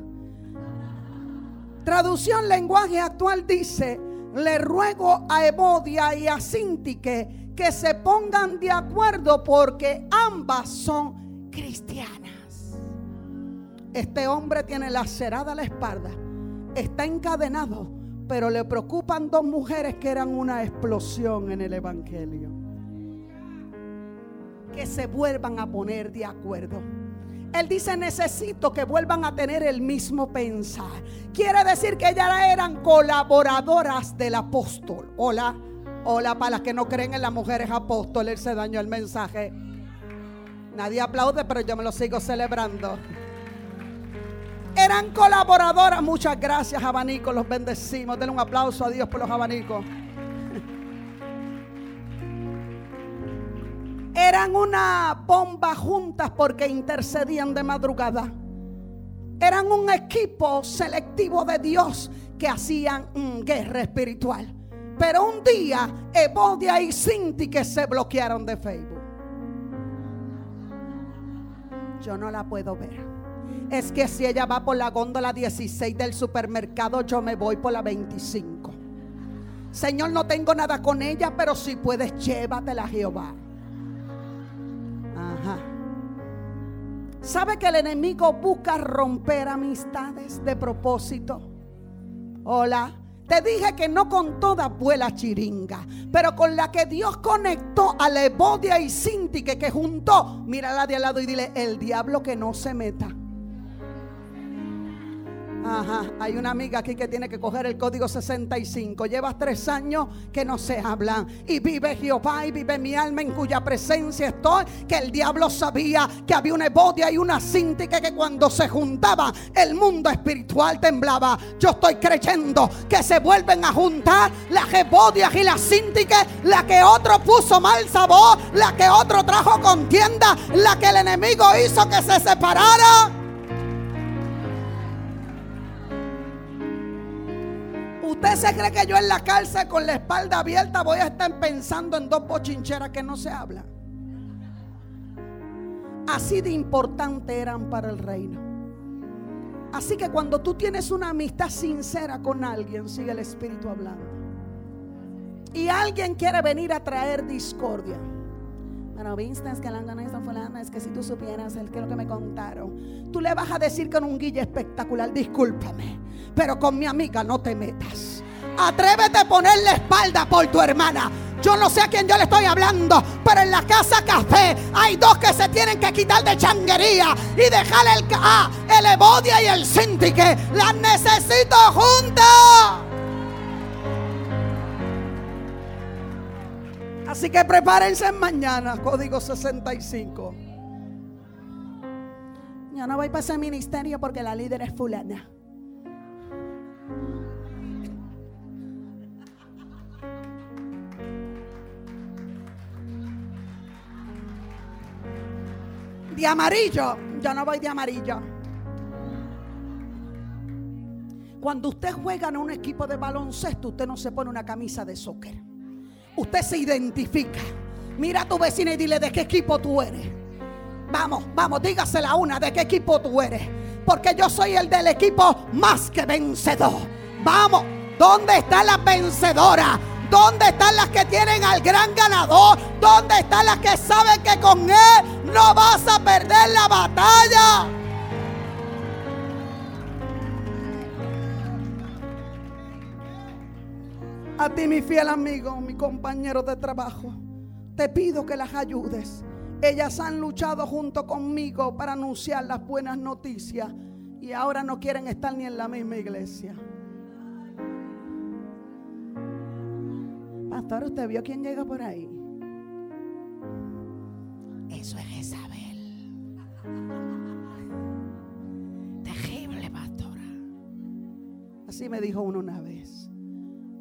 Traducción lenguaje actual dice, le ruego a Evodia y a Sintique que se pongan de acuerdo porque ambas son cristianas. Este hombre tiene lacerada la espalda, está encadenado, pero le preocupan dos mujeres que eran una explosión en el Evangelio. Que se vuelvan a poner de acuerdo. Él dice, necesito que vuelvan a tener el mismo pensar. Quiere decir que ellas eran colaboradoras del apóstol. Hola, hola para las que no creen en las mujeres apóstoles, se dañó el mensaje. Nadie aplaude, pero yo me lo sigo celebrando. Eran colaboradoras. Muchas gracias, abanicos. Los bendecimos. Denle un aplauso a Dios por los abanicos. eran una bomba juntas porque intercedían de madrugada. Eran un equipo selectivo de Dios que hacían guerra espiritual. Pero un día Evodia y Cinti que se bloquearon de Facebook. yo no la puedo ver. Es que si ella va por la góndola 16 del supermercado, yo me voy por la 25. Señor, no tengo nada con ella, pero si puedes, llévatela, Jehová. Ajá. ¿Sabe que el enemigo busca romper amistades de propósito? Hola. Te dije que no con toda vuela chiringa, pero con la que Dios conectó a Lebodia y Sintique que juntó, mírala de al lado y dile, el diablo que no se meta. Ajá, hay una amiga aquí que tiene que coger el código 65. Llevas tres años que no se hablan. Y vive Jehová y vive mi alma en cuya presencia estoy. Que el diablo sabía que había una ebodia y una cíntica que cuando se juntaban el mundo espiritual temblaba. Yo estoy creyendo que se vuelven a juntar las ebodias y las cínticas. La que otro puso mal sabor. La que otro trajo contienda. La que el enemigo hizo que se separara. ¿Usted se cree que yo en la cárcel con la espalda abierta voy a estar pensando en dos bochincheras que no se hablan? Así de importante eran para el reino. Así que cuando tú tienes una amistad sincera con alguien, sigue el Espíritu hablando. Y alguien quiere venir a traer discordia. Pero viste, que la esta fulana, es que si tú supieras el que es lo que me contaron, tú le vas a decir con un guille espectacular, discúlpame, pero con mi amiga no te metas. Atrévete a ponerle espalda por tu hermana. Yo no sé a quién yo le estoy hablando, pero en la casa café hay dos que se tienen que quitar de changuería y dejar el, ah, el Evodia y el Sintique. Las necesito juntas. Así que prepárense mañana, código 65. Yo no voy para ese ministerio porque la líder es fulana. De amarillo, yo no voy de amarillo. Cuando usted juega en un equipo de baloncesto, usted no se pone una camisa de soccer usted se identifica. Mira a tu vecina y dile de qué equipo tú eres. Vamos, vamos, dígasela una de qué equipo tú eres. Porque yo soy el del equipo más que vencedor. Vamos, ¿dónde están las vencedoras? ¿Dónde están las que tienen al gran ganador? ¿Dónde están las que saben que con él no vas a perder la batalla? A ti, mi fiel amigo, mi compañero de trabajo, te pido que las ayudes. Ellas han luchado junto conmigo para anunciar las buenas noticias y ahora no quieren estar ni en la misma iglesia. Pastor, ¿usted vio quién llega por ahí? Eso es Isabel. Terrible, pastora. Así me dijo uno una vez.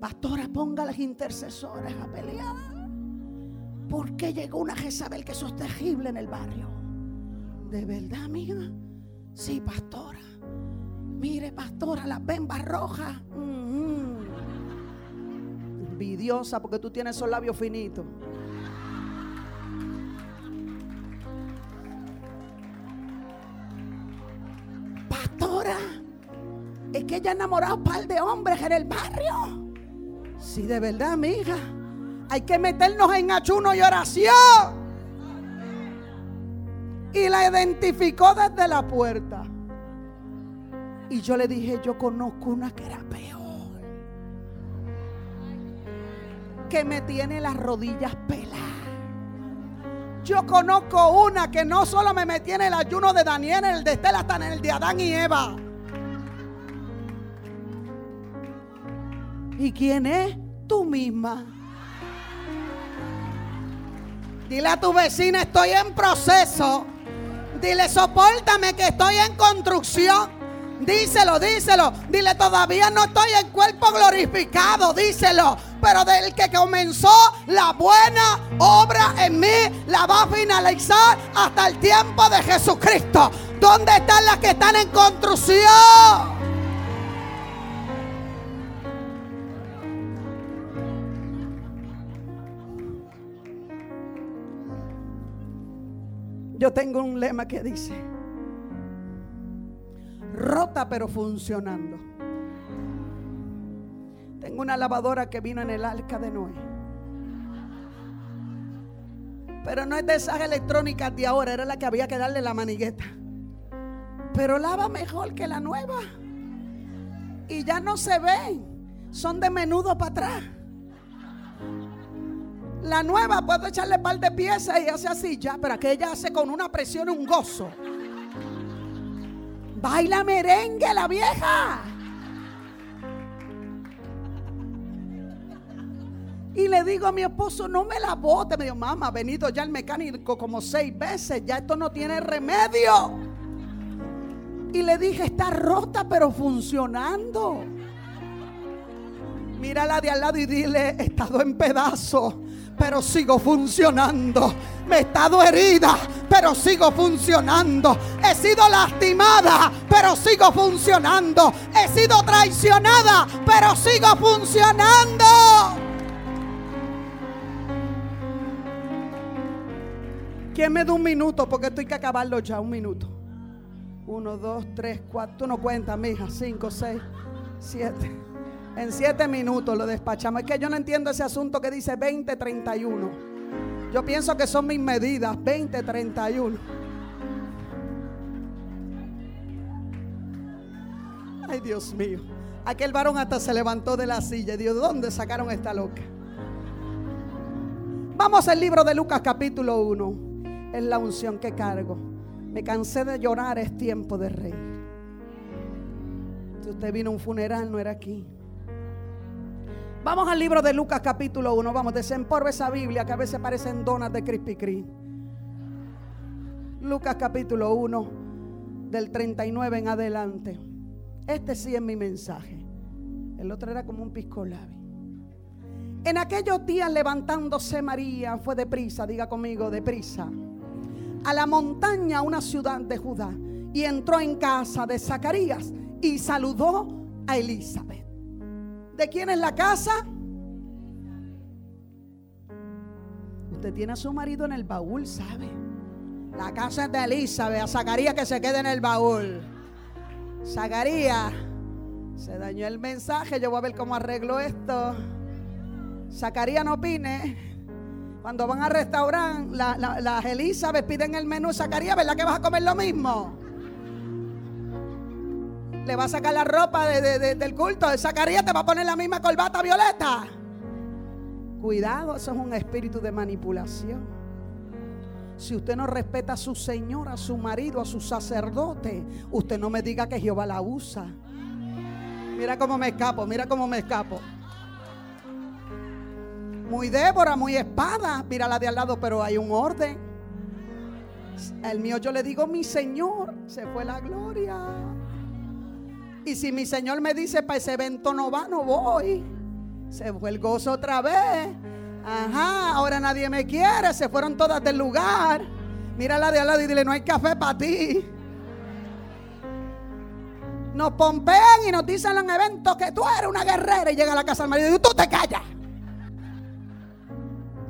Pastora, ponga a las intercesoras a pelear. ¿Por qué llegó una Jezabel que eso es terrible en el barrio? ¿De verdad, amiga? Sí, pastora. Mire, pastora, las bembas rojas. Mm-hmm. Envidiosa porque tú tienes esos labios finitos. Pastora, es que ella ha enamorado un par de hombres en el barrio. Si de verdad, amiga, hay que meternos en ayuno y oración. Y la identificó desde la puerta. Y yo le dije, yo conozco una que era peor. Que me tiene las rodillas peladas. Yo conozco una que no solo me metí en el ayuno de Daniel, en el de Estela, hasta en el de Adán y Eva. ¿Y quién es? Tú misma. Dile a tu vecina, estoy en proceso. Dile, soportame que estoy en construcción. Díselo, díselo. Dile, todavía no estoy en cuerpo glorificado. Díselo. Pero del que comenzó la buena obra en mí, la va a finalizar hasta el tiempo de Jesucristo. ¿Dónde están las que están en construcción? Yo tengo un lema que dice, rota pero funcionando. Tengo una lavadora que vino en el arca de Noé. Pero no es de esas electrónicas de ahora, era la que había que darle la manigueta. Pero lava mejor que la nueva. Y ya no se ven, son de menudo para atrás. La nueva puedo echarle par de piezas y hace así ya, pero aquella hace con una presión un gozo. Baila merengue la vieja. Y le digo a mi esposo, no me la bote. Me dijo, mamá, ha venido ya el mecánico como seis veces, ya esto no tiene remedio. Y le dije, está rota pero funcionando. Mírala de al lado y dile, he estado en pedazos, pero sigo funcionando. Me he estado herida, pero sigo funcionando. He sido lastimada, pero sigo funcionando. He sido traicionada, pero sigo funcionando. ¿Quién me da un minuto? Porque estoy que acabarlo ya, un minuto. Uno, dos, tres, cuatro. Tú no cuentas, mija. Cinco, seis, siete. En siete minutos lo despachamos. Es que yo no entiendo ese asunto que dice 20, 31. Yo pienso que son mis medidas. 20, 31. Ay, Dios mío. Aquel varón hasta se levantó de la silla y dijo, ¿de dónde sacaron esta loca? Vamos al libro de Lucas capítulo 1 es la unción que cargo. Me cansé de llorar, es tiempo de reír. Usted vino a un funeral, no era aquí. Vamos al libro de Lucas capítulo 1. Vamos, desemporve esa Biblia que a veces parecen donas de Krispy Kreme. Lucas capítulo 1, del 39 en adelante. Este sí es mi mensaje. El otro era como un pisco En aquellos días levantándose María fue deprisa, diga conmigo, deprisa a la montaña, una ciudad de Judá, y entró en casa de Zacarías y saludó a Elizabeth. ¿De quién es la casa? Usted tiene a su marido en el baúl, ¿sabe? La casa es de Elizabeth, a Zacarías que se quede en el baúl. Zacarías, se dañó el mensaje, yo voy a ver cómo arreglo esto. Zacarías no opine. Cuando van al restaurante, las Elizabeth piden el menú Zacarías, ¿verdad que vas a comer lo mismo? Le va a sacar la ropa del culto. De Zacarías te va a poner la misma corbata violeta. Cuidado, eso es un espíritu de manipulación. Si usted no respeta a su señor, a su marido, a su sacerdote, usted no me diga que Jehová la usa. Mira cómo me escapo, mira cómo me escapo muy Débora, muy espada. Mira la de al lado, pero hay un orden. El mío yo le digo, mi Señor, se fue la gloria. Y si mi Señor me dice, para ese evento no va, no voy. Se fue el gozo otra vez. Ajá, ahora nadie me quiere, se fueron todas del lugar. Mira la de al lado y dile, no hay café para ti. Nos pompean y nos dicen en eventos que tú eres una guerrera y llega a la casa del marido y tú te callas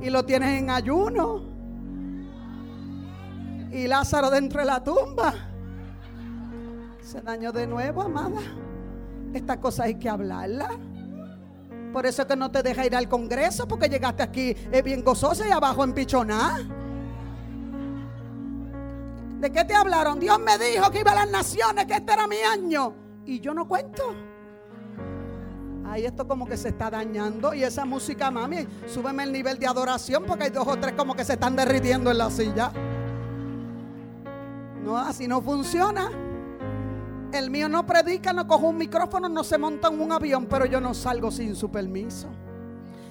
y lo tienes en ayuno. Y Lázaro dentro de la tumba. Se dañó de nuevo, amada. Esta cosa hay que hablarla. Por eso es que no te deja ir al Congreso, porque llegaste aquí es bien gozosa y abajo en pichoná. ¿De qué te hablaron? Dios me dijo que iba a las naciones, que este era mi año. Y yo no cuento. Ahí esto como que se está dañando. Y esa música, mami, súbeme el nivel de adoración porque hay dos o tres como que se están derritiendo en la silla. No, así no funciona. El mío no predica, no coge un micrófono, no se monta en un avión, pero yo no salgo sin su permiso.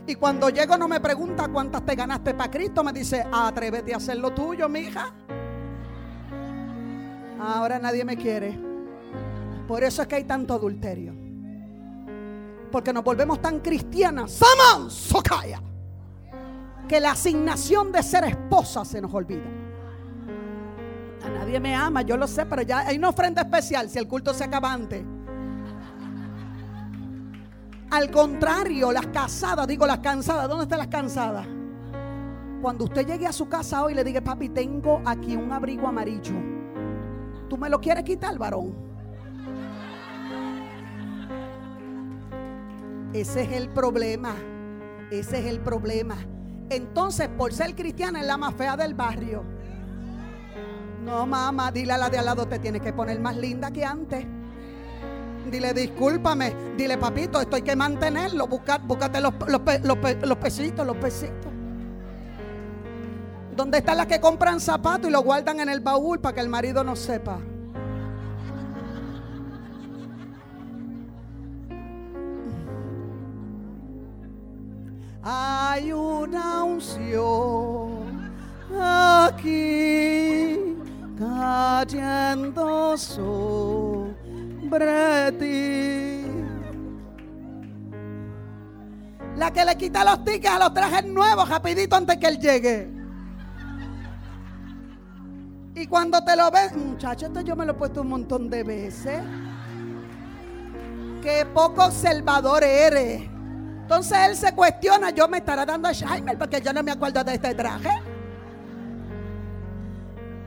Y cuando llego no me pregunta cuántas te ganaste para Cristo, me dice, atrévete a hacer lo tuyo, mi hija. Ahora nadie me quiere. Por eso es que hay tanto adulterio. Porque nos volvemos tan cristianas. Saman Sokaya. Que la asignación de ser esposa se nos olvida. Nadie me ama, yo lo sé, pero ya hay una ofrenda especial si el culto se acaba antes. Al contrario, las casadas, digo las cansadas, ¿dónde están las cansadas? Cuando usted llegue a su casa hoy le diga, papi, tengo aquí un abrigo amarillo. ¿Tú me lo quieres quitar, varón? Ese es el problema. Ese es el problema. Entonces, por ser cristiana es la más fea del barrio. No, mamá, dile a la de al lado, te tienes que poner más linda que antes. Dile, discúlpame. Dile, papito, esto hay que mantenerlo. Buscar, búscate los, los, los pesitos, los pesitos. ¿Dónde están las que compran zapatos y lo guardan en el baúl para que el marido no sepa? Hay una unción aquí cayendo sobre ti. La que le quita los tickets a los trajes nuevos rapidito antes que él llegue. Y cuando te lo ves, muchacho, esto yo me lo he puesto un montón de veces. Qué poco observador eres. Entonces él se cuestiona, yo me estará dando Alzheimer porque yo no me acuerdo de este traje.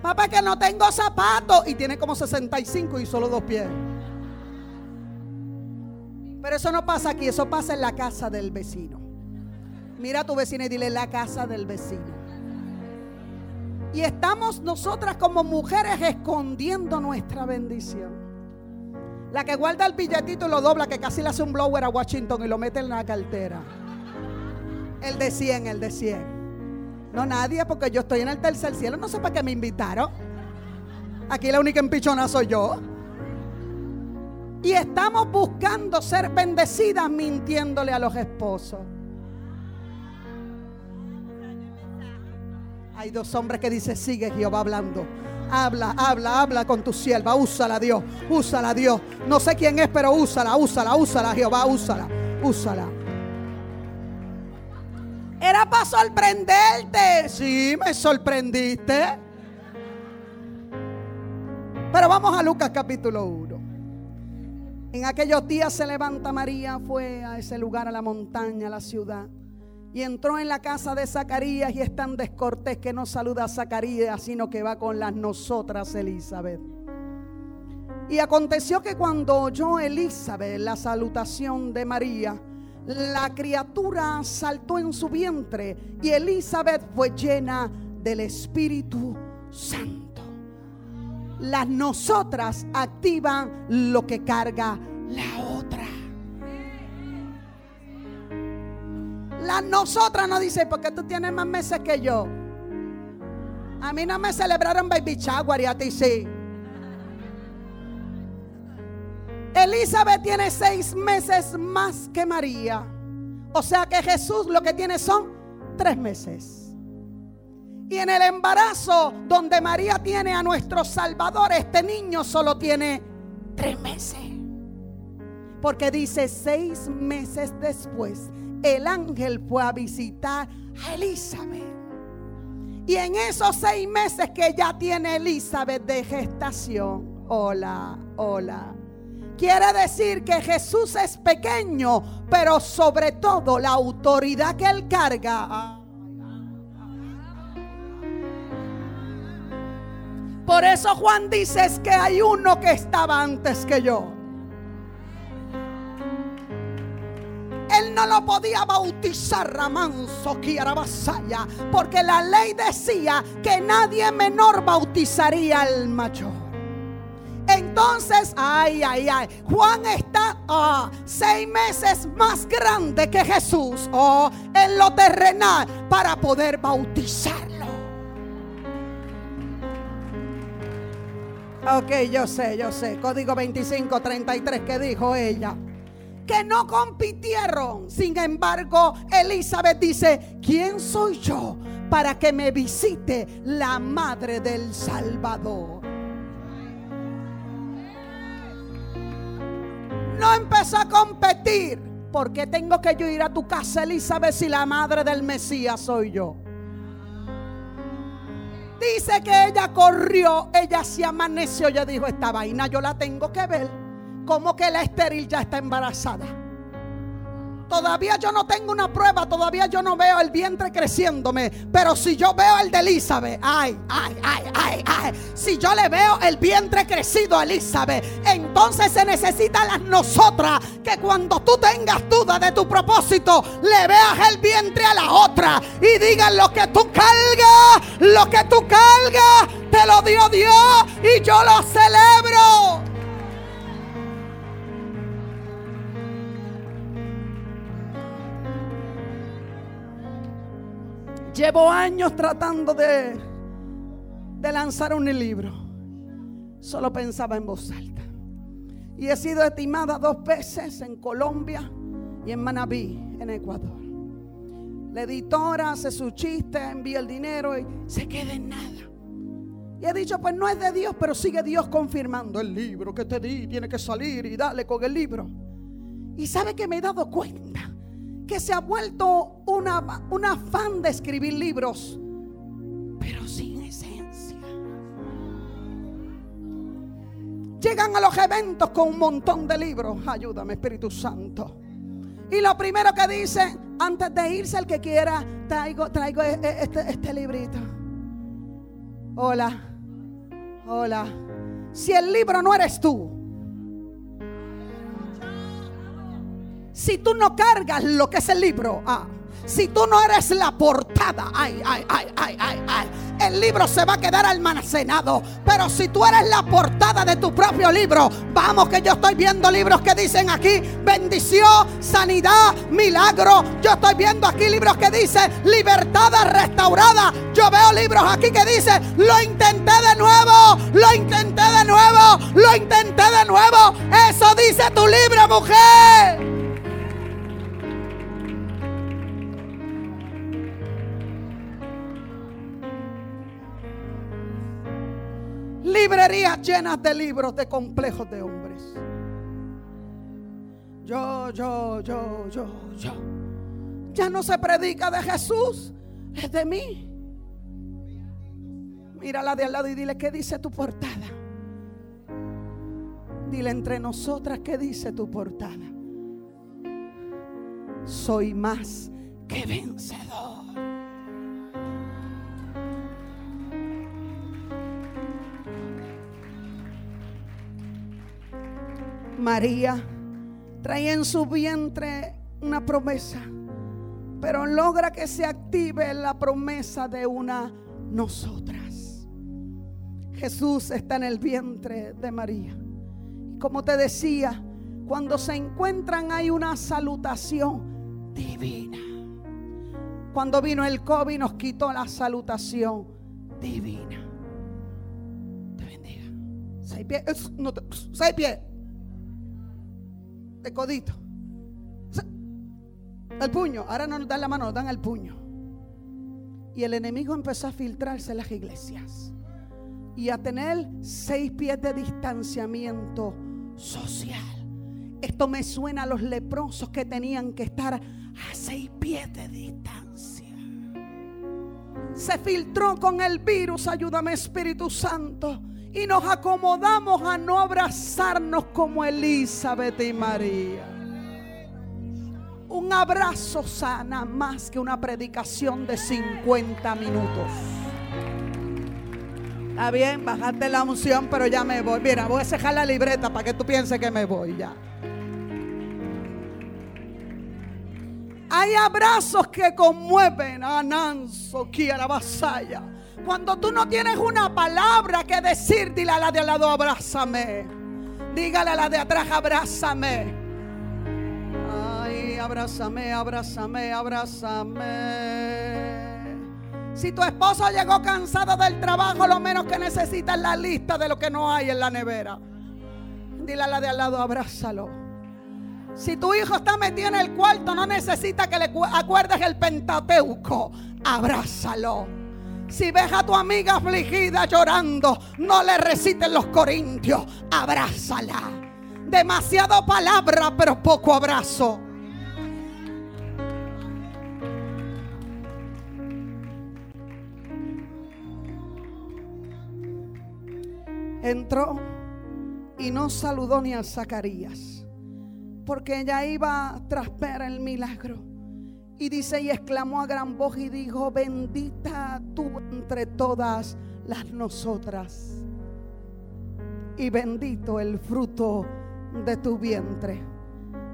Papá, que no tengo zapatos y tiene como 65 y solo dos pies. Pero eso no pasa aquí, eso pasa en la casa del vecino. Mira a tu vecino y dile la casa del vecino. Y estamos nosotras como mujeres escondiendo nuestra bendición. La que guarda el billetito y lo dobla, que casi le hace un blower a Washington y lo mete en la cartera. El de 100, el de 100. No nadie, porque yo estoy en el tercer cielo. No sé para qué me invitaron. Aquí la única empichona soy yo. Y estamos buscando ser bendecidas mintiéndole a los esposos. Hay dos hombres que dicen, sigue Jehová hablando. Habla, habla, habla con tu sierva. Úsala, Dios. Úsala, Dios. No sé quién es, pero úsala, úsala, úsala, Jehová, úsala, úsala. Era para sorprenderte. Sí, me sorprendiste. Pero vamos a Lucas capítulo 1. En aquellos días se levanta María, fue a ese lugar, a la montaña, a la ciudad. Y entró en la casa de Zacarías y es tan descortés que no saluda a Zacarías, sino que va con las nosotras Elizabeth. Y aconteció que cuando oyó Elizabeth la salutación de María, la criatura saltó en su vientre y Elizabeth fue llena del Espíritu Santo. Las nosotras activan lo que carga la otra. Las nosotras nos dicen, porque tú tienes más meses que yo. A mí no me celebraron baby shower y a ti sí. Elizabeth tiene seis meses más que María. O sea que Jesús lo que tiene son tres meses. Y en el embarazo donde María tiene a nuestro Salvador, este niño solo tiene tres meses. Porque dice seis meses después el ángel fue a visitar a Elizabeth. Y en esos seis meses que ya tiene Elizabeth de gestación, hola, hola. Quiere decir que Jesús es pequeño, pero sobre todo la autoridad que él carga. Por eso Juan dice que hay uno que estaba antes que yo. Él no lo podía bautizar Ramanso Vasalla, porque la ley decía que nadie menor bautizaría al mayor. Entonces, ay, ay, ay, Juan está ah, seis meses más grande que Jesús oh, en lo terrenal para poder bautizarlo. Ok, yo sé, yo sé. Código 2533 que dijo ella que no compitieron. Sin embargo, Elizabeth dice, ¿quién soy yo para que me visite la madre del Salvador? No empezó a competir. porque tengo que yo ir a tu casa, Elizabeth, si la madre del Mesías soy yo? Dice que ella corrió, ella se amaneció, ella dijo, esta vaina yo la tengo que ver. ¿Cómo que la estéril ya está embarazada? Todavía yo no tengo una prueba, todavía yo no veo el vientre creciéndome. Pero si yo veo el de Elizabeth, ay, ay, ay, ay, ay. Si yo le veo el vientre crecido a Elizabeth, entonces se necesita las nosotras que cuando tú tengas duda de tu propósito, le veas el vientre a la otra y digan lo que tú cargas, lo que tú cargas, te lo dio Dios y yo lo celebro. Llevo años tratando de, de lanzar un libro. Solo pensaba en voz alta. Y he sido estimada dos veces en Colombia y en Manabí, en Ecuador. La editora hace su chiste, envía el dinero y se queda en nada. Y he dicho, pues no es de Dios, pero sigue Dios confirmando el libro que te di, tiene que salir y dale con el libro. Y sabe que me he dado cuenta que se ha vuelto una, una fan de escribir libros, pero sin esencia. Llegan a los eventos con un montón de libros. Ayúdame, Espíritu Santo. Y lo primero que dice, antes de irse, el que quiera, traigo, traigo e, e, este, este librito. Hola, hola. Si el libro no eres tú, si tú no cargas lo que es el libro, ah, si tú no eres la portada, ay, ay, ay, ay, ay, ay, el libro se va a quedar almacenado. Pero si tú eres la portada de tu propio libro, vamos que yo estoy viendo libros que dicen aquí bendición, sanidad, milagro. Yo estoy viendo aquí libros que dicen libertad restaurada. Yo veo libros aquí que dicen lo intenté de nuevo, lo intenté de nuevo, lo intenté de nuevo. Eso dice tu libro, mujer. Librerías llenas de libros de complejos de hombres. Yo, yo, yo, yo, yo. Ya no se predica de Jesús, es de mí. Mírala de al lado y dile, ¿qué dice tu portada? Dile entre nosotras, ¿qué dice tu portada? Soy más que vencedor. María trae en su vientre una promesa, pero logra que se active la promesa de una nosotras. Jesús está en el vientre de María. Como te decía, cuando se encuentran hay una salutación divina. Cuando vino el COVID nos quitó la salutación divina. Te bendiga. Seis pies. Seis pies de codito. El puño. Ahora no nos dan la mano, nos dan el puño. Y el enemigo empezó a filtrarse en las iglesias. Y a tener seis pies de distanciamiento social. Esto me suena a los leprosos que tenían que estar a seis pies de distancia. Se filtró con el virus, ayúdame Espíritu Santo y nos acomodamos a no abrazarnos como Elizabeth y María. Un abrazo sana más que una predicación de 50 minutos. Está bien, bajate la unción, pero ya me voy. Mira, voy a cejar la libreta para que tú pienses que me voy ya. Hay abrazos que conmueven a Nanzo, la vasalla. Cuando tú no tienes una palabra que decir, dile a la de al lado, abrázame. Dígale a la de atrás, abrázame. Ay, abrázame, abrázame, abrázame. Si tu esposo llegó cansado del trabajo, lo menos que necesita es la lista de lo que no hay en la nevera. Dile a la de al lado, abrázalo. Si tu hijo está metido en el cuarto, no necesita que le acuerdes el Pentateuco. Abrázalo. Si ves a tu amiga afligida llorando, no le reciten los corintios, abrázala. Demasiado palabra, pero poco abrazo. Entró y no saludó ni a Zacarías. porque ella iba tras ver el milagro. Y dice, y exclamó a gran voz y dijo, bendita tú entre todas las nosotras. Y bendito el fruto de tu vientre.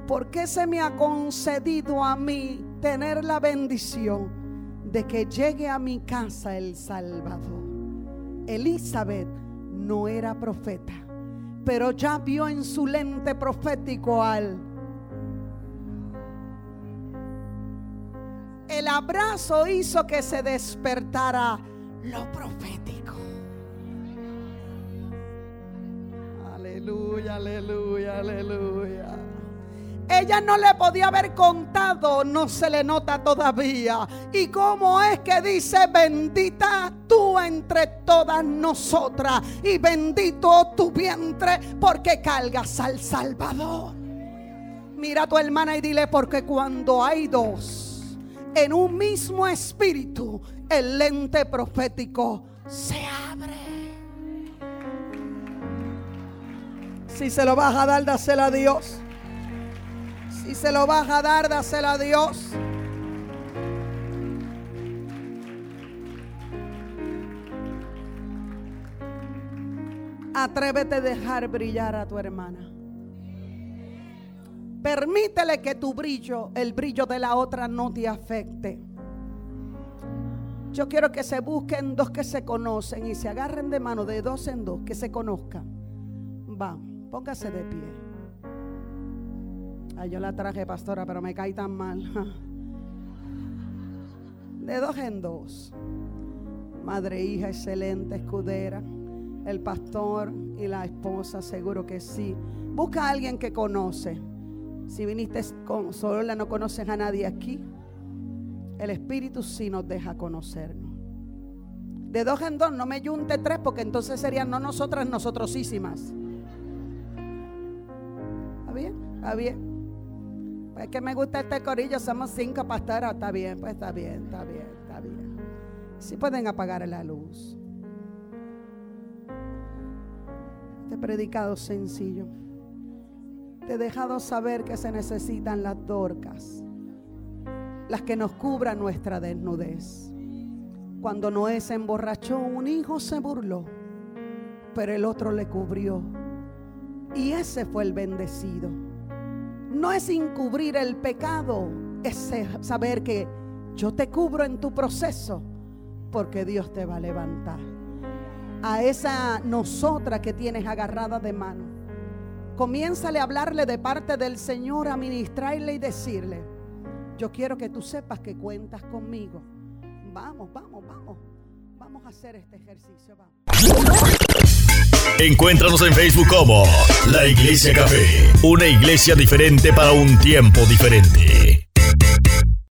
Porque se me ha concedido a mí tener la bendición de que llegue a mi casa el Salvador. Elizabeth no era profeta, pero ya vio en su lente profético al... El abrazo hizo que se despertara lo profético. Aleluya, aleluya, aleluya. Ella no le podía haber contado, no se le nota todavía. ¿Y cómo es que dice, bendita tú entre todas nosotras y bendito tu vientre porque cargas al Salvador? Mira a tu hermana y dile, porque cuando hay dos en un mismo espíritu, el lente profético se abre. Si se lo vas a dar, dásela a Dios. Si se lo vas a dar, dásela a Dios. Atrévete a dejar brillar a tu hermana. Permítele que tu brillo, el brillo de la otra, no te afecte. Yo quiero que se busquen dos que se conocen y se agarren de mano de dos en dos, que se conozcan. Va, póngase de pie. Ay, yo la traje, pastora, pero me cae tan mal. De dos en dos. Madre, hija, excelente, escudera. El pastor y la esposa, seguro que sí. Busca a alguien que conoce. Si viniste con sola, no conoces a nadie aquí. El Espíritu sí nos deja conocernos. De dos en dos, no me junte tres, porque entonces serían no nosotras, nosotrosísimas. ¿Está bien? ¿Está bien? Es que me gusta este corillo, somos cinco pastoras. Está bien, pues está bien, está bien, está bien. Si pueden apagar la luz. Este predicado sencillo. Te he dejado saber que se necesitan las dorcas, las que nos cubran nuestra desnudez. Cuando Noé se emborrachó, un hijo se burló, pero el otro le cubrió. Y ese fue el bendecido no es encubrir el pecado, es saber que yo te cubro en tu proceso porque Dios te va a levantar. A esa nosotras que tienes agarrada de mano, comiénzale a hablarle de parte del Señor, a ministrarle y decirle, yo quiero que tú sepas que cuentas conmigo. Vamos, vamos, vamos. Vamos a hacer este ejercicio. Vamos. Encuéntranos en Facebook como La Iglesia Café, una iglesia diferente para un tiempo diferente.